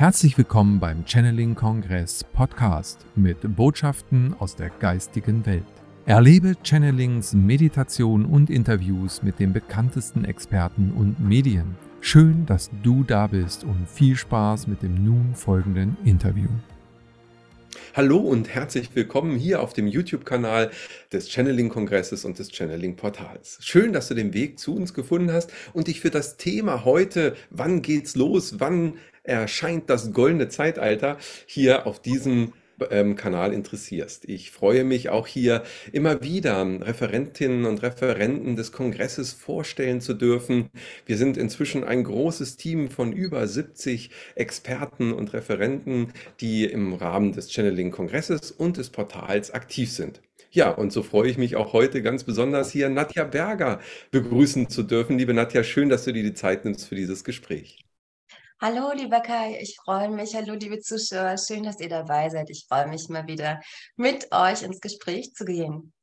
Herzlich willkommen beim Channeling Kongress Podcast mit Botschaften aus der geistigen Welt. Erlebe Channelings, Meditation und Interviews mit den bekanntesten Experten und Medien. Schön, dass du da bist und viel Spaß mit dem nun folgenden Interview. Hallo und herzlich willkommen hier auf dem YouTube-Kanal des Channeling-Kongresses und des Channeling-Portals. Schön, dass du den Weg zu uns gefunden hast und dich für das Thema heute, wann geht's los, wann erscheint das goldene Zeitalter, hier auf diesem ähm, Kanal interessierst. Ich freue mich auch hier immer wieder Referentinnen und Referenten des Kongresses vorstellen zu dürfen. Wir sind inzwischen ein großes Team von über 70 Experten und Referenten, die im Rahmen des Channeling-Kongresses und des Portals aktiv sind. Ja, und so freue ich mich auch heute ganz besonders hier Nadja Berger begrüßen zu dürfen. Liebe Nadja, schön, dass du dir die Zeit nimmst für dieses Gespräch. Hallo, lieber Kai, ich freue mich. Hallo, liebe Zuschauer, schön, dass ihr dabei seid. Ich freue mich mal wieder mit euch ins Gespräch zu gehen.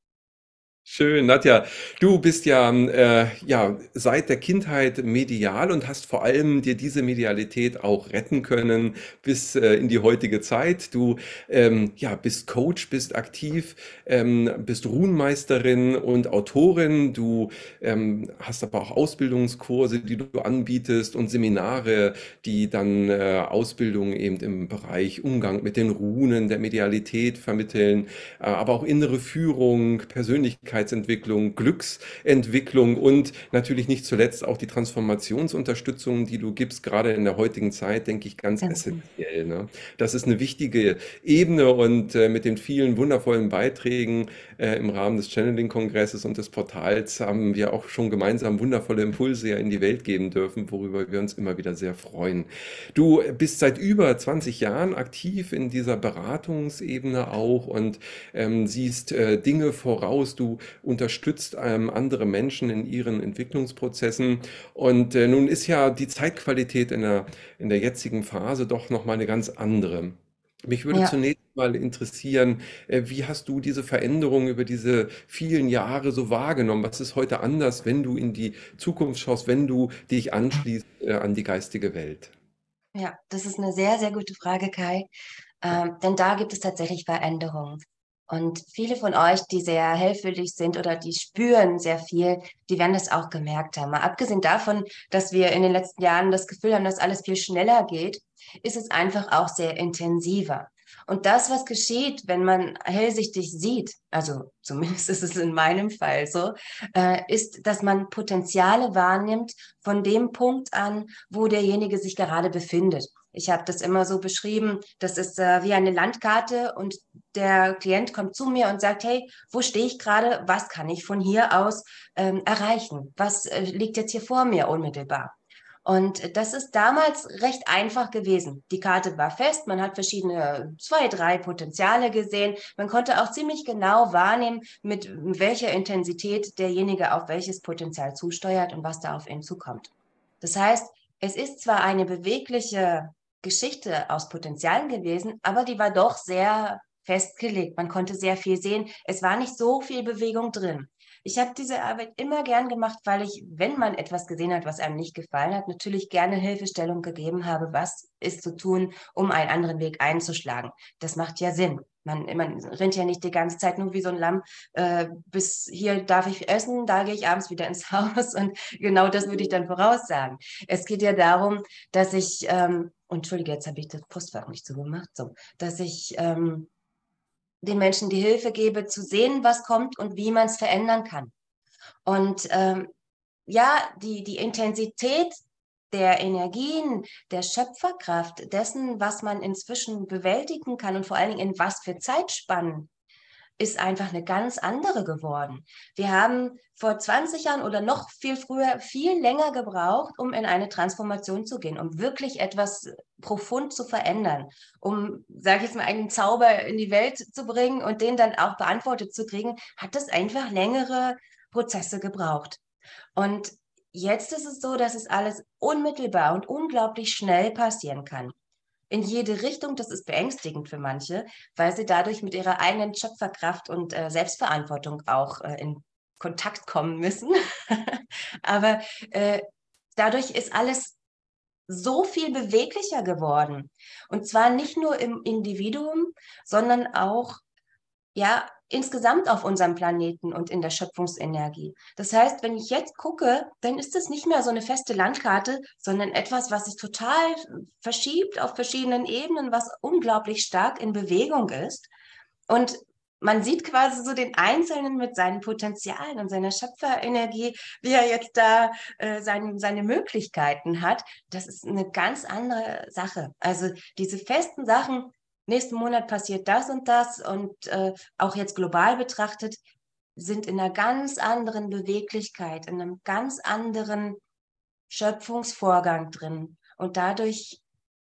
Schön, Nadja. Du bist ja, äh, ja seit der Kindheit medial und hast vor allem dir diese Medialität auch retten können bis äh, in die heutige Zeit. Du ähm, ja, bist Coach, bist aktiv, ähm, bist Runenmeisterin und Autorin. Du ähm, hast aber auch Ausbildungskurse, die du anbietest und Seminare, die dann äh, Ausbildung eben im Bereich Umgang mit den Runen, der Medialität vermitteln, äh, aber auch innere Führung, Persönlichkeit Persönlichkeitsentwicklung, Glücksentwicklung und natürlich nicht zuletzt auch die Transformationsunterstützung, die du gibst, gerade in der heutigen Zeit, denke ich, ganz, ganz essentiell. Ne? Das ist eine wichtige Ebene und äh, mit den vielen wundervollen Beiträgen äh, im Rahmen des Channeling-Kongresses und des Portals haben wir auch schon gemeinsam wundervolle Impulse ja in die Welt geben dürfen, worüber wir uns immer wieder sehr freuen. Du bist seit über 20 Jahren aktiv in dieser Beratungsebene auch und ähm, siehst äh, Dinge voraus. Du unterstützt ähm, andere Menschen in ihren Entwicklungsprozessen. Und äh, nun ist ja die Zeitqualität in der, in der jetzigen Phase doch nochmal eine ganz andere. Mich würde Ja. zunächst mal interessieren, äh, wie hast du diese Veränderung über diese vielen Jahre so wahrgenommen? Was ist heute anders, wenn du in die Zukunft schaust, wenn du dich anschließt äh, an die geistige Welt? Ja, das ist eine sehr, sehr gute Frage, Kai. Ähm, denn da gibt es tatsächlich Veränderungen. Und viele von euch, die sehr hellfühlig sind oder die spüren sehr viel, die werden das auch gemerkt haben. Mal abgesehen davon, dass wir in den letzten Jahren das Gefühl haben, dass alles viel schneller geht, ist es einfach auch sehr intensiver. Und das, was geschieht, wenn man hellsichtig sieht, also zumindest ist es in meinem Fall so, äh, ist, dass man Potenziale wahrnimmt von dem Punkt an, wo derjenige sich gerade befindet. Ich habe das immer so beschrieben, das ist äh, wie eine Landkarte und der Klient kommt zu mir und sagt, hey, wo stehe ich gerade? Was kann ich von hier aus ähm, erreichen? Was äh, liegt jetzt hier vor mir unmittelbar? Und das ist damals recht einfach gewesen. Die Karte war fest, man hat verschiedene zwei, drei Potenziale gesehen. Man konnte auch ziemlich genau wahrnehmen, mit welcher Intensität derjenige auf welches Potenzial zusteuert und was da auf ihn zukommt. Das heißt, es ist zwar eine bewegliche Geschichte aus Potenzialen gewesen, aber die war doch sehr festgelegt. Man konnte sehr viel sehen. Es war nicht so viel Bewegung drin. Ich habe diese Arbeit immer gern gemacht, weil ich, wenn man etwas gesehen hat, was einem nicht gefallen hat, natürlich gerne Hilfestellung gegeben habe, was ist zu tun, um einen anderen Weg einzuschlagen. Das macht ja Sinn. Man, man rennt ja nicht die ganze Zeit nur wie so ein Lamm, äh, bis hier darf ich essen, da gehe ich abends wieder ins Haus und genau das würde ich dann voraussagen. Es geht ja darum, dass ich, ähm, Entschuldige, jetzt habe ich das Postfach nicht zugemacht, so, dass ich ähm, den Menschen die Hilfe gebe, zu sehen, was kommt und wie man es verändern kann. Und ähm, ja, die, die Intensität der Energien, der Schöpferkraft, dessen, was man inzwischen bewältigen kann und vor allen Dingen in was für Zeitspannen, ist einfach eine ganz andere geworden. Wir haben vor 20 Jahren oder noch viel früher viel länger gebraucht, um in eine Transformation zu gehen, um wirklich etwas profund zu verändern, um, sage ich jetzt mal, einen Zauber in die Welt zu bringen und den dann auch beantwortet zu kriegen, hat es einfach längere Prozesse gebraucht. Und jetzt ist es so, dass es alles unmittelbar und unglaublich schnell passieren kann in jede Richtung. Das ist beängstigend für manche, weil sie dadurch mit ihrer eigenen Schöpferkraft und äh, Selbstverantwortung auch äh, in Kontakt kommen müssen. Aber äh, dadurch ist alles so viel beweglicher geworden. Und zwar nicht nur im Individuum, sondern auch ja, insgesamt auf unserem Planeten und in der Schöpfungsenergie. Das heißt, wenn ich jetzt gucke, dann ist es nicht mehr so eine feste Landkarte, sondern etwas, was sich total verschiebt auf verschiedenen Ebenen, was unglaublich stark in Bewegung ist. Und man sieht quasi so den Einzelnen mit seinen Potenzialen und seiner Schöpferenergie, wie er jetzt da äh, sein, seine Möglichkeiten hat. Das ist eine ganz andere Sache. Also diese festen Sachen, nächsten Monat passiert das und das und äh, auch jetzt global betrachtet, sind in einer ganz anderen Beweglichkeit, in einem ganz anderen Schöpfungsvorgang drin. Und dadurch,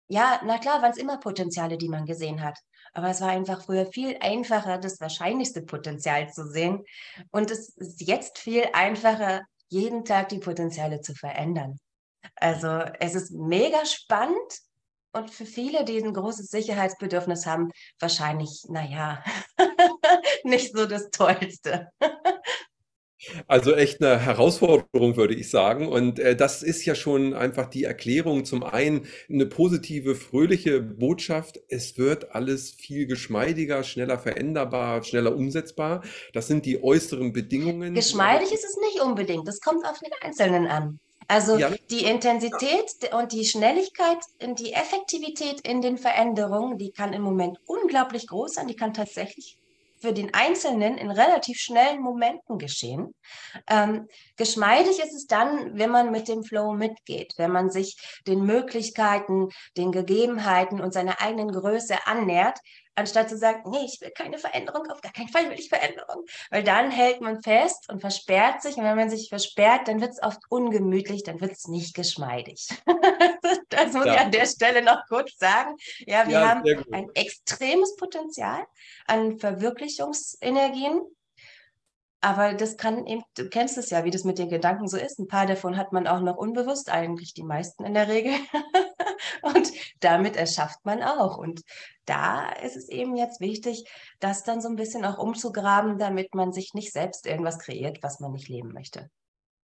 ja, na klar, waren es immer Potenziale, die man gesehen hat. Aber es war einfach früher viel einfacher, das wahrscheinlichste Potenzial zu sehen. Und es ist jetzt viel einfacher, jeden Tag die Potenziale zu verändern. Also es ist mega spannend und für viele, die ein großes Sicherheitsbedürfnis haben, wahrscheinlich, naja, nicht so das Tollste. Also echt eine Herausforderung, würde ich sagen. Und äh, das ist ja schon einfach die Erklärung. Zum einen eine positive, fröhliche Botschaft. Es wird alles viel geschmeidiger, schneller veränderbar, schneller umsetzbar. Das sind die äußeren Bedingungen. Geschmeidig ist es nicht unbedingt. Das kommt auf den Einzelnen an. Also ja. die Intensität und die Schnelligkeit, die Effektivität in den Veränderungen, die kann im Moment unglaublich groß sein. Die kann tatsächlich für den Einzelnen in relativ schnellen Momenten geschehen. Ähm, geschmeidig ist es dann, wenn man mit dem Flow mitgeht, wenn man sich den Möglichkeiten, den Gegebenheiten und seiner eigenen Größe annähert, anstatt zu sagen, nee, ich will keine Veränderung, auf gar keinen Fall will ich Veränderung. Weil dann hält man fest und versperrt sich. Und wenn man sich versperrt, dann wird es oft ungemütlich, dann wird es nicht geschmeidig. das muss ja. ich an der Stelle noch kurz sagen. Ja, wir ja, haben ein extremes Potenzial an Verwirklichungsenergien. Aber das kann eben, du kennst es ja, wie das mit den Gedanken so ist. Ein paar davon hat man auch noch unbewusst, eigentlich die meisten in der Regel. und damit erschafft man auch. Und da ist es eben jetzt wichtig, das dann so ein bisschen auch umzugraben, damit man sich nicht selbst irgendwas kreiert, was man nicht leben möchte.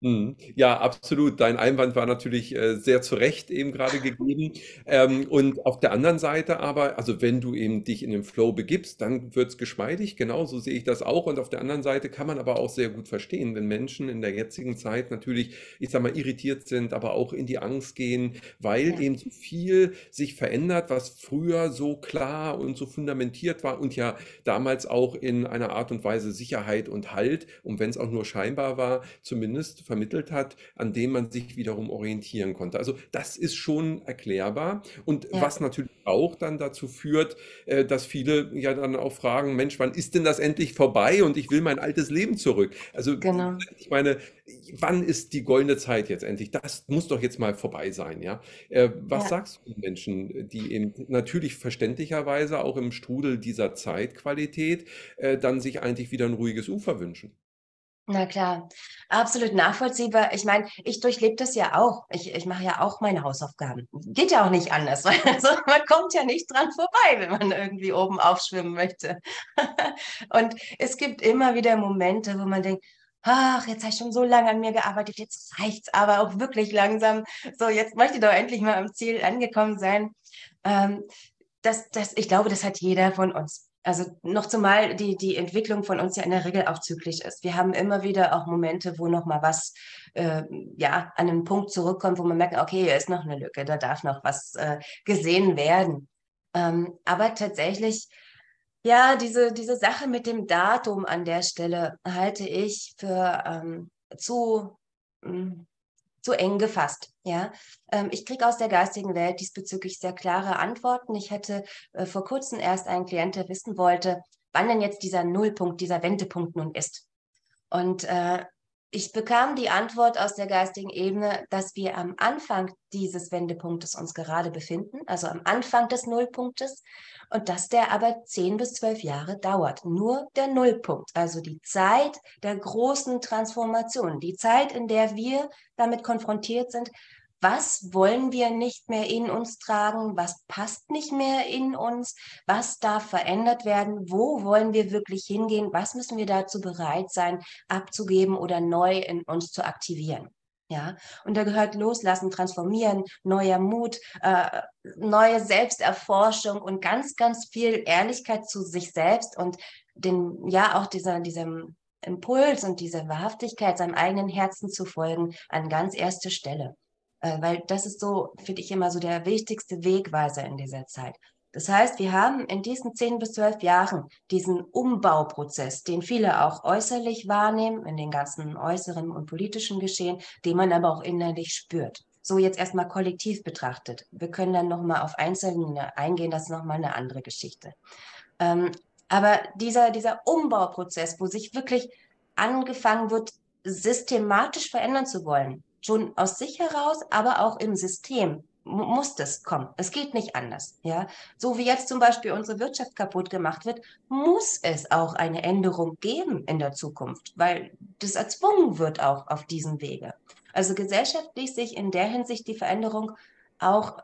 Mhm. Ja, absolut. Dein Einwand war natürlich äh, sehr zu Recht eben gerade gegeben. Ähm, und auf der anderen Seite aber, also wenn du eben dich in den Flow begibst, dann wird es geschmeidig. Genauso sehe ich das auch. Und auf der anderen Seite kann man aber auch sehr gut verstehen, wenn Menschen in der jetzigen Zeit natürlich, ich sag mal, irritiert sind, aber auch in die Angst gehen, weil Ja. eben so viel sich verändert, was früher so klar und so fundamentiert war und ja damals auch in einer Art und Weise Sicherheit und Halt, und wenn es auch nur scheinbar war, zumindest vermittelt hat, an dem man sich wiederum orientieren konnte. Also das ist schon erklärbar und ja. was natürlich auch dann dazu führt, äh, dass viele ja dann auch fragen, Mensch, wann ist denn das endlich vorbei und ich will mein altes Leben zurück. Also genau. ich meine, wann ist die goldene Zeit jetzt endlich? Das muss doch jetzt mal vorbei sein, ja? Äh, was ja. sagst du den Menschen, die eben natürlich verständlicherweise auch im Strudel dieser Zeitqualität äh, dann sich eigentlich wieder ein ruhiges Ufer wünschen? Na klar, absolut nachvollziehbar. Ich meine, ich durchlebe das ja auch. Ich, ich mache ja auch meine Hausaufgaben. Geht ja auch nicht anders. Also man kommt ja nicht dran vorbei, wenn man irgendwie oben aufschwimmen möchte. Und es gibt immer wieder Momente, wo man denkt, ach, jetzt habe ich schon so lange an mir gearbeitet, jetzt reicht es aber auch wirklich langsam. So, jetzt möchte ich doch endlich mal am Ziel angekommen sein. Ähm, das, das, ich glaube, das hat jeder von uns. Also noch zumal die, die Entwicklung von uns ja in der Regel auch zyklisch ist. Wir haben immer wieder auch Momente, wo noch mal was äh, ja an einen Punkt zurückkommt, wo man merkt, okay, hier ist noch eine Lücke, da darf noch was äh, gesehen werden. Ähm, aber tatsächlich, ja, diese, diese Sache mit dem Datum an der Stelle halte ich für ähm, zu, hm, zu eng gefasst. Ja, ähm, ich kriege aus der geistigen Welt diesbezüglich sehr klare Antworten. Ich hatte äh, vor kurzem erst einen Klient, der wissen wollte, wann denn jetzt dieser Nullpunkt, dieser Wendepunkt nun ist. Und äh, ich bekam die Antwort aus der geistigen Ebene, dass wir am Anfang dieses Wendepunktes uns gerade befinden, also am Anfang des Nullpunktes, und dass der aber zehn bis zwölf Jahre dauert. Nur der Nullpunkt, also die Zeit der großen Transformation, die Zeit, in der wir damit konfrontiert sind, was wollen wir nicht mehr in uns tragen, was passt nicht mehr in uns, was darf verändert werden, wo wollen wir wirklich hingehen, was müssen wir dazu bereit sein, abzugeben oder neu in uns zu aktivieren. Ja, und da gehört Loslassen, Transformieren, neuer Mut, äh, neue Selbsterforschung und ganz, ganz viel Ehrlichkeit zu sich selbst und den, ja, auch dieser, diesem Impuls und dieser Wahrhaftigkeit, seinem eigenen Herzen zu folgen, an ganz erste Stelle. Äh, weil das ist so, finde ich immer so der wichtigste Wegweiser in dieser Zeit. Das heißt, wir haben in diesen zehn bis zwölf Jahren diesen Umbauprozess, den viele auch äußerlich wahrnehmen, in den ganzen äußeren und politischen Geschehen, den man aber auch innerlich spürt. So jetzt erstmal kollektiv betrachtet. Wir können dann nochmal auf Einzelne eingehen, das ist nochmal eine andere Geschichte. Ähm, aber dieser, dieser Umbauprozess, wo sich wirklich angefangen wird, systematisch verändern zu wollen, schon aus sich heraus, aber auch im System, muss das kommen. Es geht nicht anders. Ja, so wie jetzt zum Beispiel unsere Wirtschaft kaputt gemacht wird, muss es auch eine Änderung geben in der Zukunft, weil das erzwungen wird auch auf diesem Wege. Also gesellschaftlich sich in der Hinsicht die Veränderung auch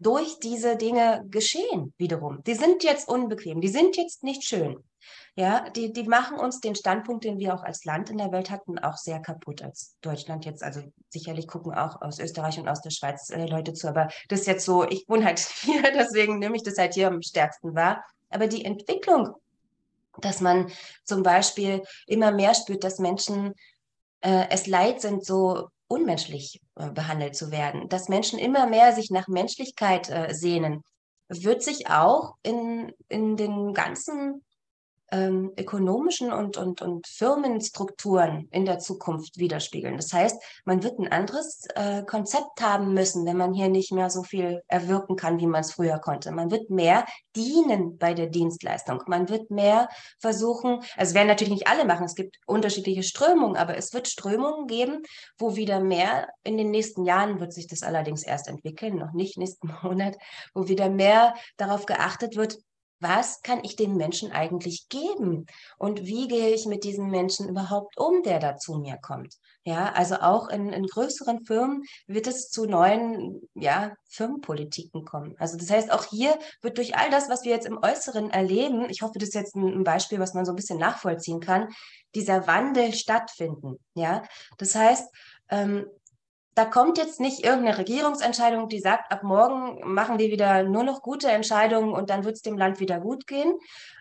durch diese Dinge geschehen wiederum. Die sind jetzt unbequem, die sind jetzt nicht schön. Ja, die, die machen uns den Standpunkt, den wir auch als Land in der Welt hatten, auch sehr kaputt als Deutschland jetzt. Also sicherlich gucken auch aus Österreich und aus der Schweiz äh, Leute zu, aber das ist jetzt so, ich wohne halt hier, deswegen nehme ich das halt hier am stärksten wahr. Aber die Entwicklung, dass man zum Beispiel immer mehr spürt, dass Menschen äh, es leid sind, so unmenschlich äh, behandelt zu werden, dass Menschen immer mehr sich nach Menschlichkeit äh, sehnen, wird sich auch in, in den ganzen ähm, ökonomischen und, und, und Firmenstrukturen in der Zukunft widerspiegeln. Das heißt, man wird ein anderes äh, Konzept haben müssen, wenn man hier nicht mehr so viel erwirken kann, wie man es früher konnte. Man wird mehr dienen bei der Dienstleistung. Man wird mehr versuchen, also werden natürlich nicht alle machen, es gibt unterschiedliche Strömungen, aber es wird Strömungen geben, wo wieder mehr in den nächsten Jahren wird sich das allerdings erst entwickeln, noch nicht nächsten Monat, wo wieder mehr darauf geachtet wird, was kann ich den Menschen eigentlich geben? Und wie gehe ich mit diesem Menschen überhaupt um, der da zu mir kommt? Ja, also auch in, in größeren Firmen wird es zu neuen, ja, Firmenpolitiken kommen. Also das heißt, auch hier wird durch all das, was wir jetzt im Äußeren erleben, ich hoffe, das ist jetzt ein, Beispiel, was man so ein bisschen nachvollziehen kann, dieser Wandel stattfinden. Ja, das heißt, ähm, da kommt jetzt nicht irgendeine Regierungsentscheidung, die sagt, ab morgen machen wir wieder nur noch gute Entscheidungen und dann wird es dem Land wieder gut gehen,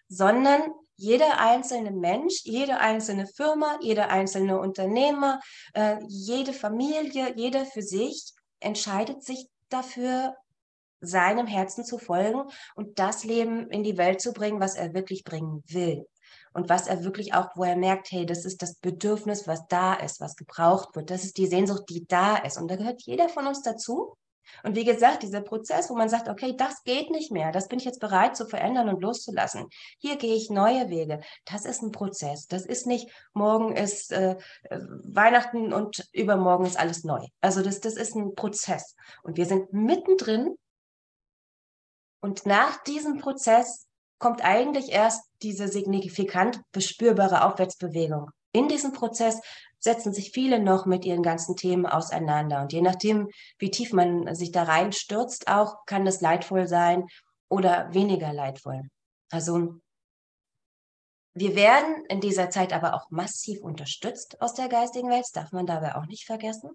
sondern jeder einzelne Mensch, jede einzelne Firma, jeder einzelne Unternehmer, äh, jede Familie, jeder für sich entscheidet sich dafür, seinem Herzen zu folgen und das Leben in die Welt zu bringen, was er wirklich bringen will und was er wirklich auch, wo er merkt, hey, das ist das Bedürfnis, was da ist, was gebraucht wird. Das ist die Sehnsucht, die da ist. Und da gehört jeder von uns dazu. Und wie gesagt, dieser Prozess, wo man sagt, okay, das geht nicht mehr, das bin ich jetzt bereit zu verändern und loszulassen. Hier gehe ich neue Wege. Das ist ein Prozess. Das ist nicht, morgen ist äh, Weihnachten und übermorgen ist alles neu. Also das, das ist ein Prozess. Und wir sind mittendrin. Und nach diesem Prozess kommt eigentlich erst diese signifikant bespürbare Aufwärtsbewegung. In diesem Prozess setzen sich viele noch mit ihren ganzen Themen auseinander. Und je nachdem, wie tief man sich da reinstürzt, auch kann das leidvoll sein oder weniger leidvoll. Also wir werden in dieser Zeit aber auch massiv unterstützt aus der geistigen Welt, das darf man dabei auch nicht vergessen.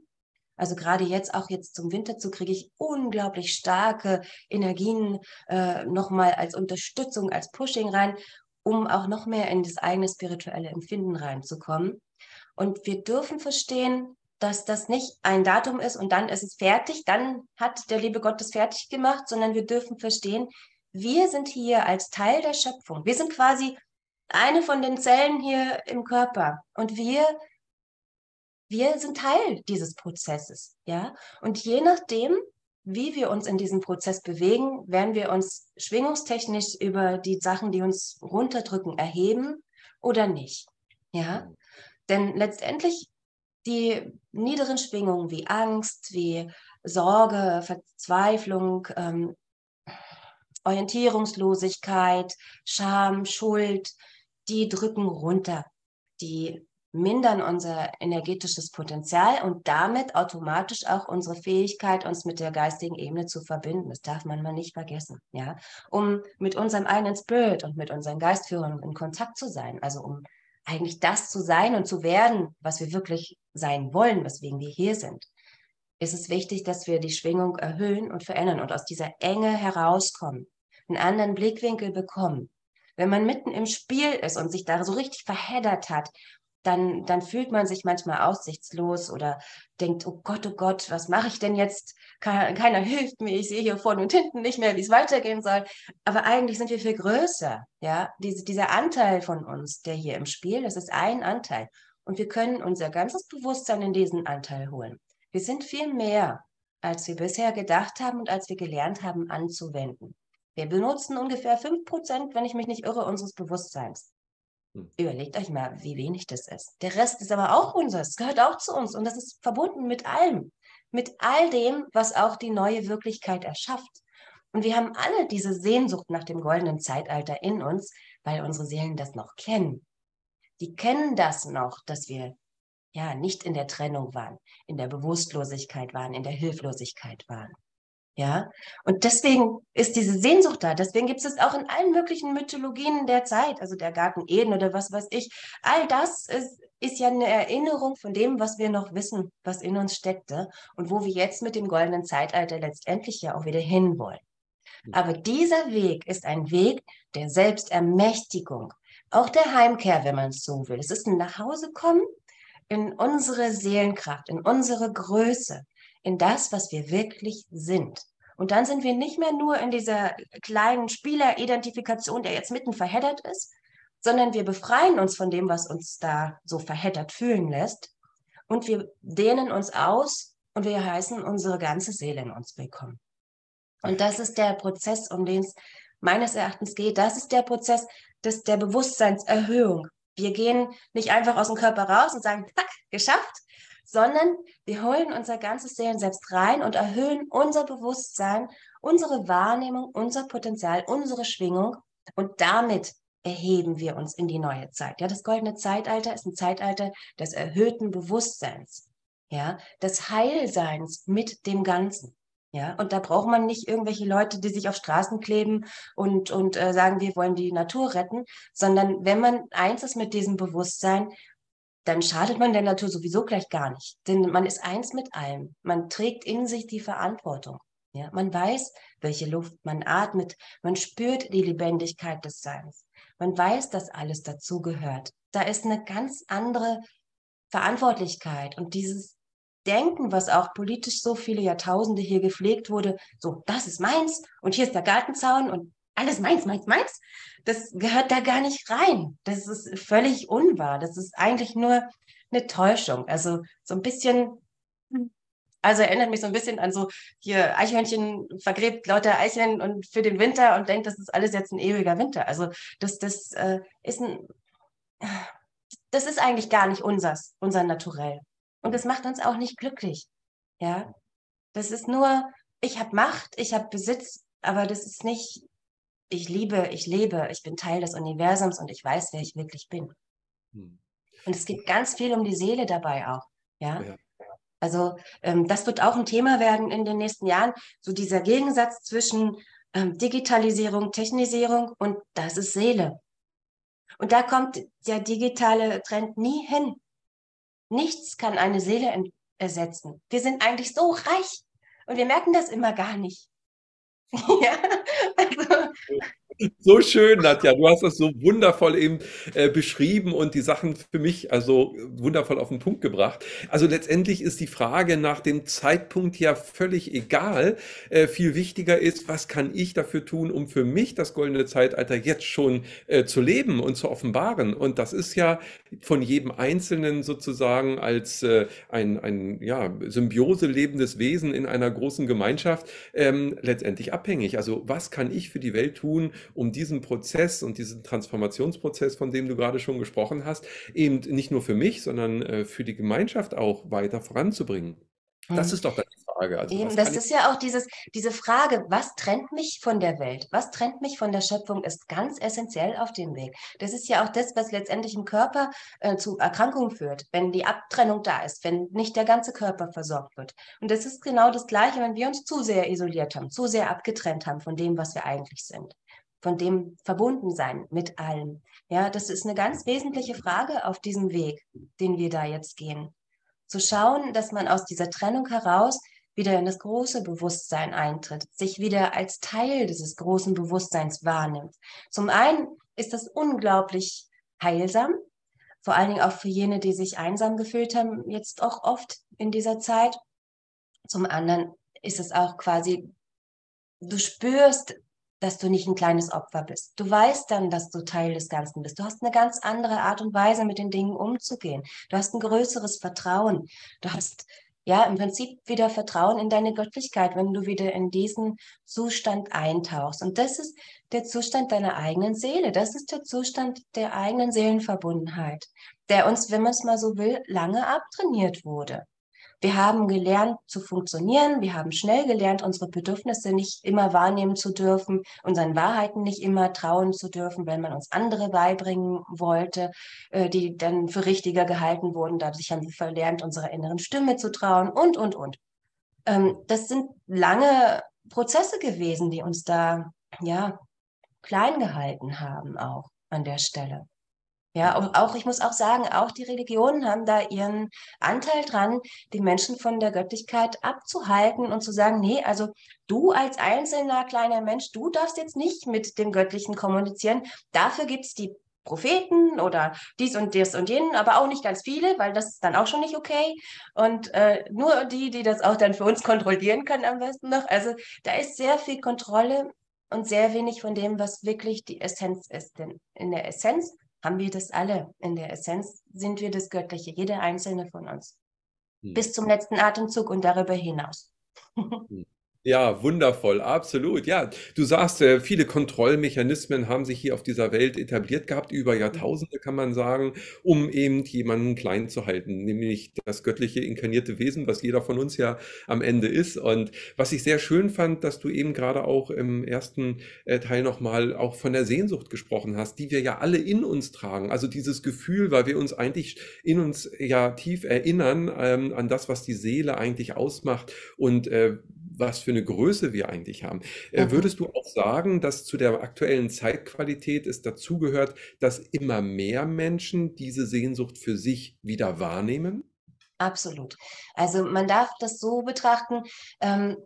Also gerade jetzt, auch jetzt zum Winter zu, kriege ich unglaublich starke Energien äh, nochmal als Unterstützung, als Pushing rein, um auch noch mehr in das eigene spirituelle Empfinden reinzukommen. Und wir dürfen verstehen, dass das nicht ein Datum ist und dann ist es fertig, dann hat der liebe Gott das fertig gemacht, sondern wir dürfen verstehen, wir sind hier als Teil der Schöpfung. Wir sind quasi eine von den Zellen hier im Körper und wir wir sind Teil dieses Prozesses, ja. Und je nachdem, wie wir uns in diesem Prozess bewegen, werden wir uns schwingungstechnisch über die Sachen, die uns runterdrücken, erheben oder nicht, ja. Denn letztendlich die niederen Schwingungen wie Angst, wie Sorge, Verzweiflung, ähm, Orientierungslosigkeit, Scham, Schuld, die drücken runter. Die mindern unser energetisches Potenzial und damit automatisch auch unsere Fähigkeit, uns mit der geistigen Ebene zu verbinden. Das darf man mal nicht vergessen, ja. Um mit unserem eigenen Spirit und mit unseren Geistführern in Kontakt zu sein, also um eigentlich das zu sein und zu werden, was wir wirklich sein wollen, weswegen wir hier sind. ist es wichtig, dass wir die Schwingung erhöhen und verändern und aus dieser Enge herauskommen, einen anderen Blickwinkel bekommen. Wenn man mitten im Spiel ist und sich da so richtig verheddert hat, dann, dann fühlt man sich manchmal aussichtslos oder denkt, oh Gott, oh Gott, was mache ich denn jetzt? Keiner hilft mir, ich sehe hier vorne und hinten nicht mehr, wie es weitergehen soll. Aber eigentlich sind wir viel größer. Ja, Diese, dieser Anteil von uns, der hier im Spiel, das ist ein Anteil. Und wir können unser ganzes Bewusstsein in diesen Anteil holen. Wir sind viel mehr, als wir bisher gedacht haben und als wir gelernt haben anzuwenden. Wir benutzen ungefähr 5%, wenn ich mich nicht irre, unseres Bewusstseins. Hm. Überlegt euch mal, wie wenig das ist. Der Rest ist aber auch unseres, gehört auch zu uns und das ist verbunden mit allem, mit all dem, was auch die neue Wirklichkeit erschafft. Und wir haben alle diese Sehnsucht nach dem goldenen Zeitalter in uns, weil unsere Seelen das noch kennen. Die kennen das noch, dass wir ja nicht in der Trennung waren, in der Bewusstlosigkeit waren, in der Hilflosigkeit waren. Ja, und deswegen ist diese Sehnsucht da. Deswegen gibt es auch in allen möglichen Mythologien der Zeit, also der Garten Eden oder was weiß ich. All das ist, ist ja eine Erinnerung von dem, was wir noch wissen, was in uns steckte und wo wir jetzt mit dem goldenen Zeitalter letztendlich ja auch wieder hinwollen. Hm. Aber dieser Weg ist ein Weg der Selbstermächtigung, auch der Heimkehr, wenn man es so will. Es ist ein Nachhausekommen in unsere Seelenkraft, in unsere Größe, in das, was wir wirklich sind. Und dann sind wir nicht mehr nur in dieser kleinen Spieleridentifikation, der jetzt mitten verheddert ist, sondern wir befreien uns von dem, was uns da so verheddert fühlen lässt. Und wir dehnen uns aus und wir heißen unsere ganze Seele in uns willkommen. Und das ist der Prozess, um den es meines Erachtens geht. Das ist der Prozess des, der Bewusstseinserhöhung. Wir gehen nicht einfach aus dem Körper raus und sagen, zack, geschafft, sondern wir holen unser ganzes Seelen selbst rein und erhöhen unser Bewusstsein, unsere Wahrnehmung, unser Potenzial, unsere Schwingung und damit erheben wir uns in die neue Zeit. Ja, das goldene Zeitalter ist ein Zeitalter des erhöhten Bewusstseins, ja, des Heilseins mit dem Ganzen. Ja, und da braucht man nicht irgendwelche Leute, die sich auf Straßen kleben und, und äh, sagen, wir wollen die Natur retten, sondern wenn man eins ist mit diesem Bewusstsein, dann schadet man der Natur sowieso gleich gar nicht. Denn man ist eins mit allem. Man trägt in sich die Verantwortung. Ja, man weiß, welche Luft man atmet. Man spürt die Lebendigkeit des Seins. Man weiß, dass alles dazugehört. Da ist eine ganz andere Verantwortlichkeit und dieses Denken, was auch politisch so viele Jahrtausende hier gepflegt wurde, so, das ist meins und hier ist der Gartenzaun und alles meins, meins, meins, das gehört da gar nicht rein. Das ist völlig unwahr. Das ist eigentlich nur eine Täuschung. Also so ein bisschen, also erinnert mich so ein bisschen an so hier Eichhörnchen vergräbt lauter Eicheln und für den Winter und denkt, das ist alles jetzt ein ewiger Winter. Also das, das äh, ist ein, das ist eigentlich gar nicht unsers, unser Naturell. Und das macht uns auch nicht glücklich. Ja, das ist nur, ich habe Macht, ich habe Besitz, aber das ist nicht ich liebe, ich lebe, ich bin Teil des Universums und ich weiß, wer ich wirklich bin. Hm. Und es geht ganz viel um die Seele dabei auch. Ja. ja. Also ähm, das wird auch ein Thema werden in den nächsten Jahren. So dieser Gegensatz zwischen ähm, Digitalisierung, Technisierung und das ist Seele. Und da kommt der digitale Trend nie hin. Nichts kann eine Seele ersetzen. Wir sind eigentlich so reich und wir merken das immer gar nicht. Also. So schön, Nadja. Du hast das so wundervoll eben äh, beschrieben und die Sachen für mich also wundervoll auf den Punkt gebracht. Also letztendlich ist die Frage nach dem Zeitpunkt ja völlig egal. Äh, viel wichtiger ist, was kann ich dafür tun, um für mich das goldene Zeitalter jetzt schon äh, zu leben und zu offenbaren. Und das ist ja von jedem Einzelnen sozusagen als äh, ein, ein ja, Symbiose lebendes Wesen in einer großen Gemeinschaft ähm, letztendlich abhängig. Also was kann ich für die Welt tun, um diesen Prozess und diesen Transformationsprozess, von dem du gerade schon gesprochen hast, eben nicht nur für mich, sondern äh, für die Gemeinschaft auch weiter voranzubringen. Das ist doch die Frage. Also, Eben, das ist ja auch dieses, diese Frage, was trennt mich von der Welt? Was trennt mich von der Schöpfung, ist ganz essentiell auf dem Weg. Das ist ja auch das, was letztendlich im Körper äh, zu Erkrankungen führt, wenn die Abtrennung da ist, wenn nicht der ganze Körper versorgt wird. Und das ist genau das Gleiche, wenn wir uns zu sehr isoliert haben, zu sehr abgetrennt haben von dem, was wir eigentlich sind von dem verbunden sein mit allem. Ja, das ist eine ganz wesentliche Frage auf diesem Weg, den wir da jetzt gehen. zu schauen, dass man aus dieser Trennung heraus wieder in das große Bewusstsein eintritt, sich wieder als Teil dieses großen Bewusstseins wahrnimmt. Zum einen ist das unglaublich heilsam, vor allen Dingen auch für jene, die sich einsam gefühlt haben, jetzt auch oft in dieser Zeit. Zum anderen ist es auch quasi, du spürst, dass du nicht ein kleines Opfer bist. Du weißt dann, dass du Teil des Ganzen bist. Du hast eine ganz andere Art und Weise, mit den Dingen umzugehen. Du hast ein größeres Vertrauen. Du hast ja, im Prinzip wieder Vertrauen in deine Göttlichkeit, wenn du wieder in diesen Zustand eintauchst. Und das ist der Zustand deiner eigenen Seele. Das ist der Zustand der eigenen Seelenverbundenheit, der uns, wenn man es mal so will, lange abtrainiert wurde. Wir haben gelernt zu funktionieren, wir haben schnell gelernt, unsere Bedürfnisse nicht immer wahrnehmen zu dürfen, unseren Wahrheiten nicht immer trauen zu dürfen, wenn man uns andere beibringen wollte, äh, die dann für richtiger gehalten wurden. Dadurch haben wir verlernt, unserer inneren Stimme zu trauen und, und, und. Ähm, das sind lange Prozesse gewesen, die uns da, ja, klein gehalten haben auch an der Stelle. Ja, und auch, ich muss auch sagen, auch die Religionen haben da ihren Anteil dran, die Menschen von der Göttlichkeit abzuhalten und zu sagen, nee, also du als einzelner kleiner Mensch, du darfst jetzt nicht mit dem Göttlichen kommunizieren. Dafür gibt es die Propheten oder dies und das und jenen, aber auch nicht ganz viele, weil das ist dann auch schon nicht okay. Und äh, nur die, die das auch dann für uns kontrollieren können am besten noch. Also da ist sehr viel Kontrolle und sehr wenig von dem, was wirklich die Essenz ist. Denn in der Essenz haben wir das alle. In der Essenz sind wir das Göttliche, jeder einzelne von uns. Hm. Bis zum letzten Atemzug und darüber hinaus. Hm. Ja, wundervoll, absolut. Ja, du sagst, äh, viele Kontrollmechanismen haben sich hier auf dieser Welt etabliert gehabt, über Jahrtausende kann man sagen, um eben jemanden klein zu halten, nämlich das göttliche inkarnierte Wesen, was jeder von uns ja am Ende ist. Und was ich sehr schön fand, dass du eben gerade auch im ersten äh, Teil nochmal auch von der Sehnsucht gesprochen hast, die wir ja alle in uns tragen. Also dieses Gefühl, weil wir uns eigentlich in uns ja tief erinnern ähm, an das, was die Seele eigentlich ausmacht und äh, was für eine Größe wir eigentlich haben. Äh. Würdest du auch sagen, dass zu der aktuellen Zeitqualität es dazugehört, dass immer mehr Menschen diese Sehnsucht für sich wieder wahrnehmen? Absolut. Also man darf das so betrachten, ähm,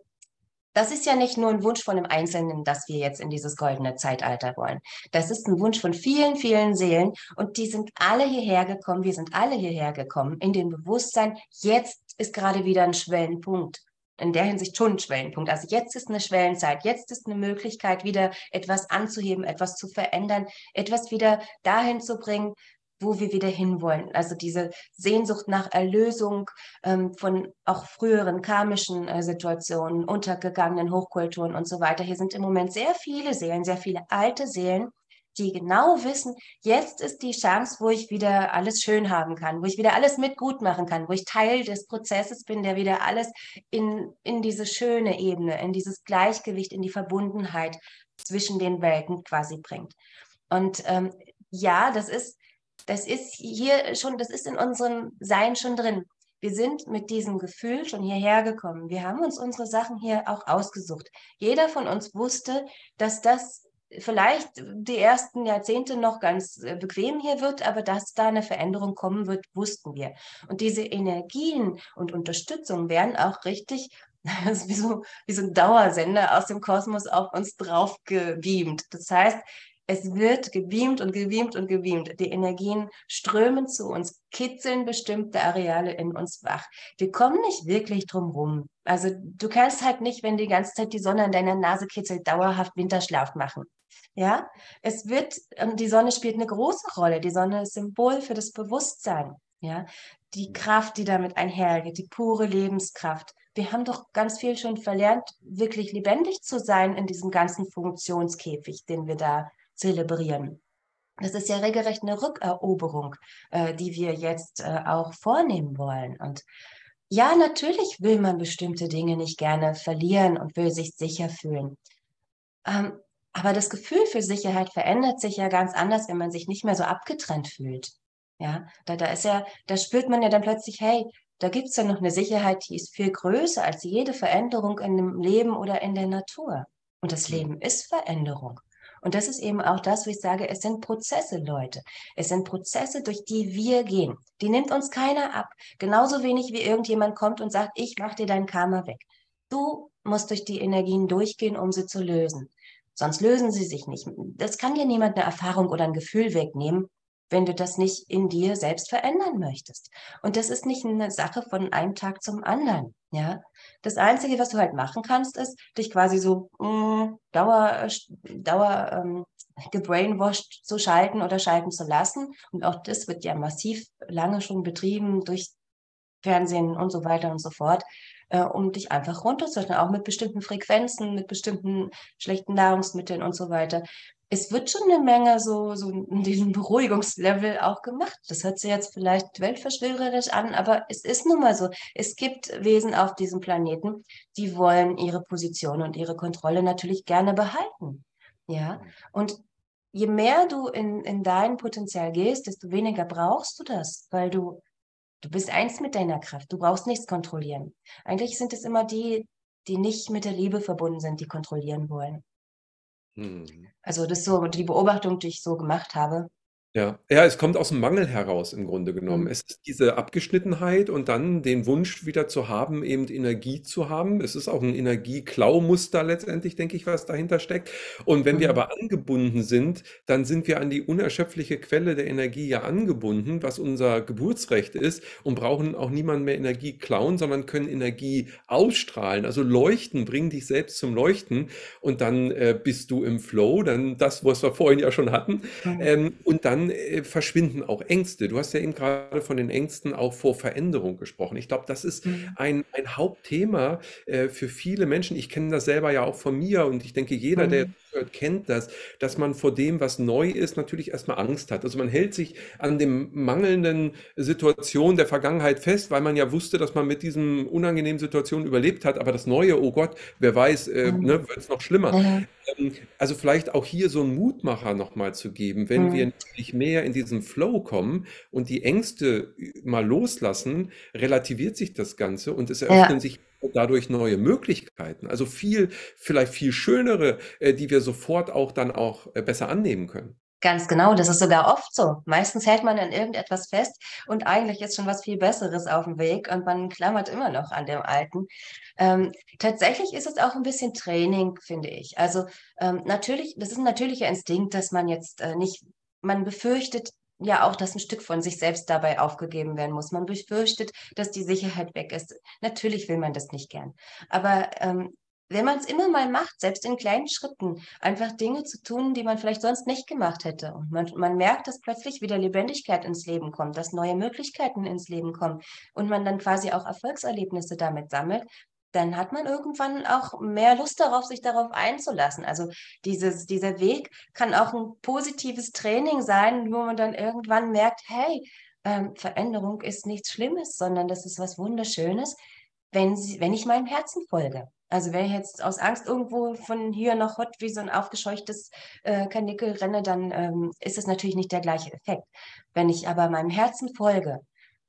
das ist ja nicht nur ein Wunsch von einem Einzelnen, dass wir jetzt in dieses goldene Zeitalter wollen. Das ist ein Wunsch von vielen, vielen Seelen und die sind alle hierher gekommen, wir sind alle hierher gekommen in dem Bewusstsein, jetzt ist gerade wieder ein Schwellenpunkt in der Hinsicht schon ein Schwellenpunkt. Also jetzt ist eine Schwellenzeit, jetzt ist eine Möglichkeit, wieder etwas anzuheben, etwas zu verändern, etwas wieder dahin zu bringen, wo wir wieder hinwollen. Also diese Sehnsucht nach Erlösung ähm, von auch früheren karmischen äh, Situationen, untergegangenen Hochkulturen und so weiter. Hier sind im Moment sehr viele Seelen, sehr viele alte Seelen, die genau wissen, jetzt ist die Chance, wo ich wieder alles schön haben kann, wo ich wieder alles mit gut machen kann, wo ich Teil des Prozesses bin, der wieder alles in, in diese schöne Ebene, in dieses Gleichgewicht, in die Verbundenheit zwischen den Welten quasi bringt. Und ähm, ja, das ist, das ist hier schon, das ist in unserem Sein schon drin. Wir sind mit diesem Gefühl schon hierher gekommen. Wir haben uns unsere Sachen hier auch ausgesucht. Jeder von uns wusste, dass das vielleicht die ersten Jahrzehnte noch ganz äh, bequem hier wird, aber dass da eine Veränderung kommen wird, wussten wir. Und diese Energien und Unterstützung werden auch richtig das wie so, wie so ein Dauersender aus dem Kosmos auf uns drauf gebeamt. Das heißt, es wird gebeamt und gebeamt und gebeamt. Die Energien strömen zu uns, kitzeln bestimmte Areale in uns wach. Wir kommen nicht wirklich drum rum. Also du kannst halt nicht, wenn die ganze Zeit die Sonne an deiner Nase kitzelt, dauerhaft Winterschlaf machen. Ja, es wird, die Sonne spielt eine große Rolle. Die Sonne ist Symbol für das Bewusstsein. Ja, die Kraft, die damit einhergeht, die pure Lebenskraft. Wir haben doch ganz viel schon verlernt, wirklich lebendig zu sein in diesem ganzen Funktionskäfig, den wir da zelebrieren. Das ist ja regelrecht eine Rückeroberung, äh, die wir jetzt äh, auch vornehmen wollen. Und ja, natürlich will man bestimmte Dinge nicht gerne verlieren und will sich sicher fühlen. Ähm, aber das Gefühl für Sicherheit verändert sich ja ganz anders, wenn man sich nicht mehr so abgetrennt fühlt. Ja, da, da ist ja, da spürt man ja dann plötzlich, hey, da gibt es ja noch eine Sicherheit, die ist viel größer als jede Veränderung in dem Leben oder in der Natur. Und das Leben ist Veränderung. Und das ist eben auch das, wo ich sage, es sind Prozesse, Leute. Es sind Prozesse, durch die wir gehen. Die nimmt uns keiner ab. Genauso wenig wie irgendjemand kommt und sagt, ich mach dir dein Karma weg. Du musst durch die Energien durchgehen, um sie zu lösen. Sonst lösen sie sich nicht. Das kann dir niemand eine Erfahrung oder ein Gefühl wegnehmen, wenn du das nicht in dir selbst verändern möchtest. Und das ist nicht eine Sache von einem Tag zum anderen. Ja, das Einzige, was du halt machen kannst, ist, dich quasi so mh, mm, Dauer, Dauer ähm, gebrainwashed zu schalten oder schalten zu lassen. Und auch das wird ja massiv lange schon betrieben durch Fernsehen und so weiter und so fort, äh, um dich einfach runterzuhalten, auch mit bestimmten Frequenzen, mit bestimmten schlechten Nahrungsmitteln und so weiter es wird schon eine Menge so, so in diesem Beruhigungslevel auch gemacht. Das hört sich jetzt vielleicht weltverschwörerisch an, aber es ist nun mal so. Es gibt Wesen auf diesem Planeten, die wollen ihre Position und ihre Kontrolle natürlich gerne behalten. Ja, und je mehr du in, in dein Potenzial gehst, desto weniger brauchst du das, weil du, du bist eins mit deiner Kraft. Du brauchst nichts kontrollieren. Eigentlich sind es immer die, die nicht mit der Liebe verbunden sind, die kontrollieren wollen. Mhm. Also das ist so die Beobachtung, die ich so gemacht habe. Ja. Ja, es kommt aus dem Mangel heraus im Grunde genommen. Mhm. Es ist diese Abgeschnittenheit und dann den Wunsch wieder zu haben, eben Energie zu haben. Es ist auch ein Energieklaumuster letztendlich, denke ich, was dahinter steckt. Und wenn wir mhm. aber angebunden sind, dann sind wir an die unerschöpfliche Quelle der Energie ja angebunden, was unser Geburtsrecht ist und brauchen auch niemanden mehr Energie klauen, sondern können Energie ausstrahlen. Also leuchten, bringen dich selbst zum Leuchten und dann äh, bist du im Flow, dann das, was wir vorhin ja schon hatten. Mhm. Ähm, und dann dann äh, verschwinden auch Ängste. Du hast ja eben gerade von den Ängsten auch vor Veränderung gesprochen. Ich glaube, das ist mhm. ein, ein Hauptthema äh, für viele Menschen. Ich kenne das selber ja auch von mir und ich denke, jeder, mhm. der hört, kennt das, dass man vor dem, was neu ist, natürlich erstmal Angst hat. Also man hält sich an dem mangelnden Situation der Vergangenheit fest, weil man ja wusste, dass man mit diesen unangenehmen Situationen überlebt hat. Aber das Neue, oh Gott, wer weiß, äh, mhm. ne, wird es noch schlimmer. Mhm. Ähm, also vielleicht auch hier so einen Mutmacher nochmal zu geben, wenn mhm. wir natürlich mehr in diesen Flow kommen und die Ängste mal loslassen, relativiert sich das Ganze und es eröffnen ja. sich dadurch neue Möglichkeiten, also viel, vielleicht viel schönere, äh, die wir sofort auch dann auch äh, besser annehmen können. Ganz genau, das ist sogar oft so. Meistens hält man an irgendetwas fest und eigentlich ist schon was viel Besseres auf dem Weg und man klammert immer noch an dem Alten. Ähm, tatsächlich ist es auch ein bisschen Training, finde ich. Also ähm, natürlich, das ist ein natürlicher Instinkt, dass man jetzt äh, nicht, man befürchtet ja auch, dass ein Stück von sich selbst dabei aufgegeben werden muss. Man befürchtet, dass die Sicherheit weg ist. Natürlich will man das nicht gern. Aber ähm, wenn man es immer mal macht, selbst in kleinen Schritten, einfach Dinge zu tun, die man vielleicht sonst nicht gemacht hätte. Und man, man merkt, dass plötzlich wieder Lebendigkeit ins Leben kommt, dass neue Möglichkeiten ins Leben kommen und man dann quasi auch Erfolgserlebnisse damit sammelt, dann hat man irgendwann auch mehr Lust darauf, sich darauf einzulassen. Also dieses, dieser Weg kann auch ein positives Training sein, wo man dann irgendwann merkt, hey, ähm, Veränderung ist nichts Schlimmes, sondern das ist was Wunderschönes, wenn, sie, wenn ich meinem Herzen folge. Also wenn ich jetzt aus Angst irgendwo von hier nach Hott wie so ein aufgescheuchtes äh, Kanickel renne, dann ähm, ist es natürlich nicht der gleiche Effekt. Wenn ich aber meinem Herzen folge,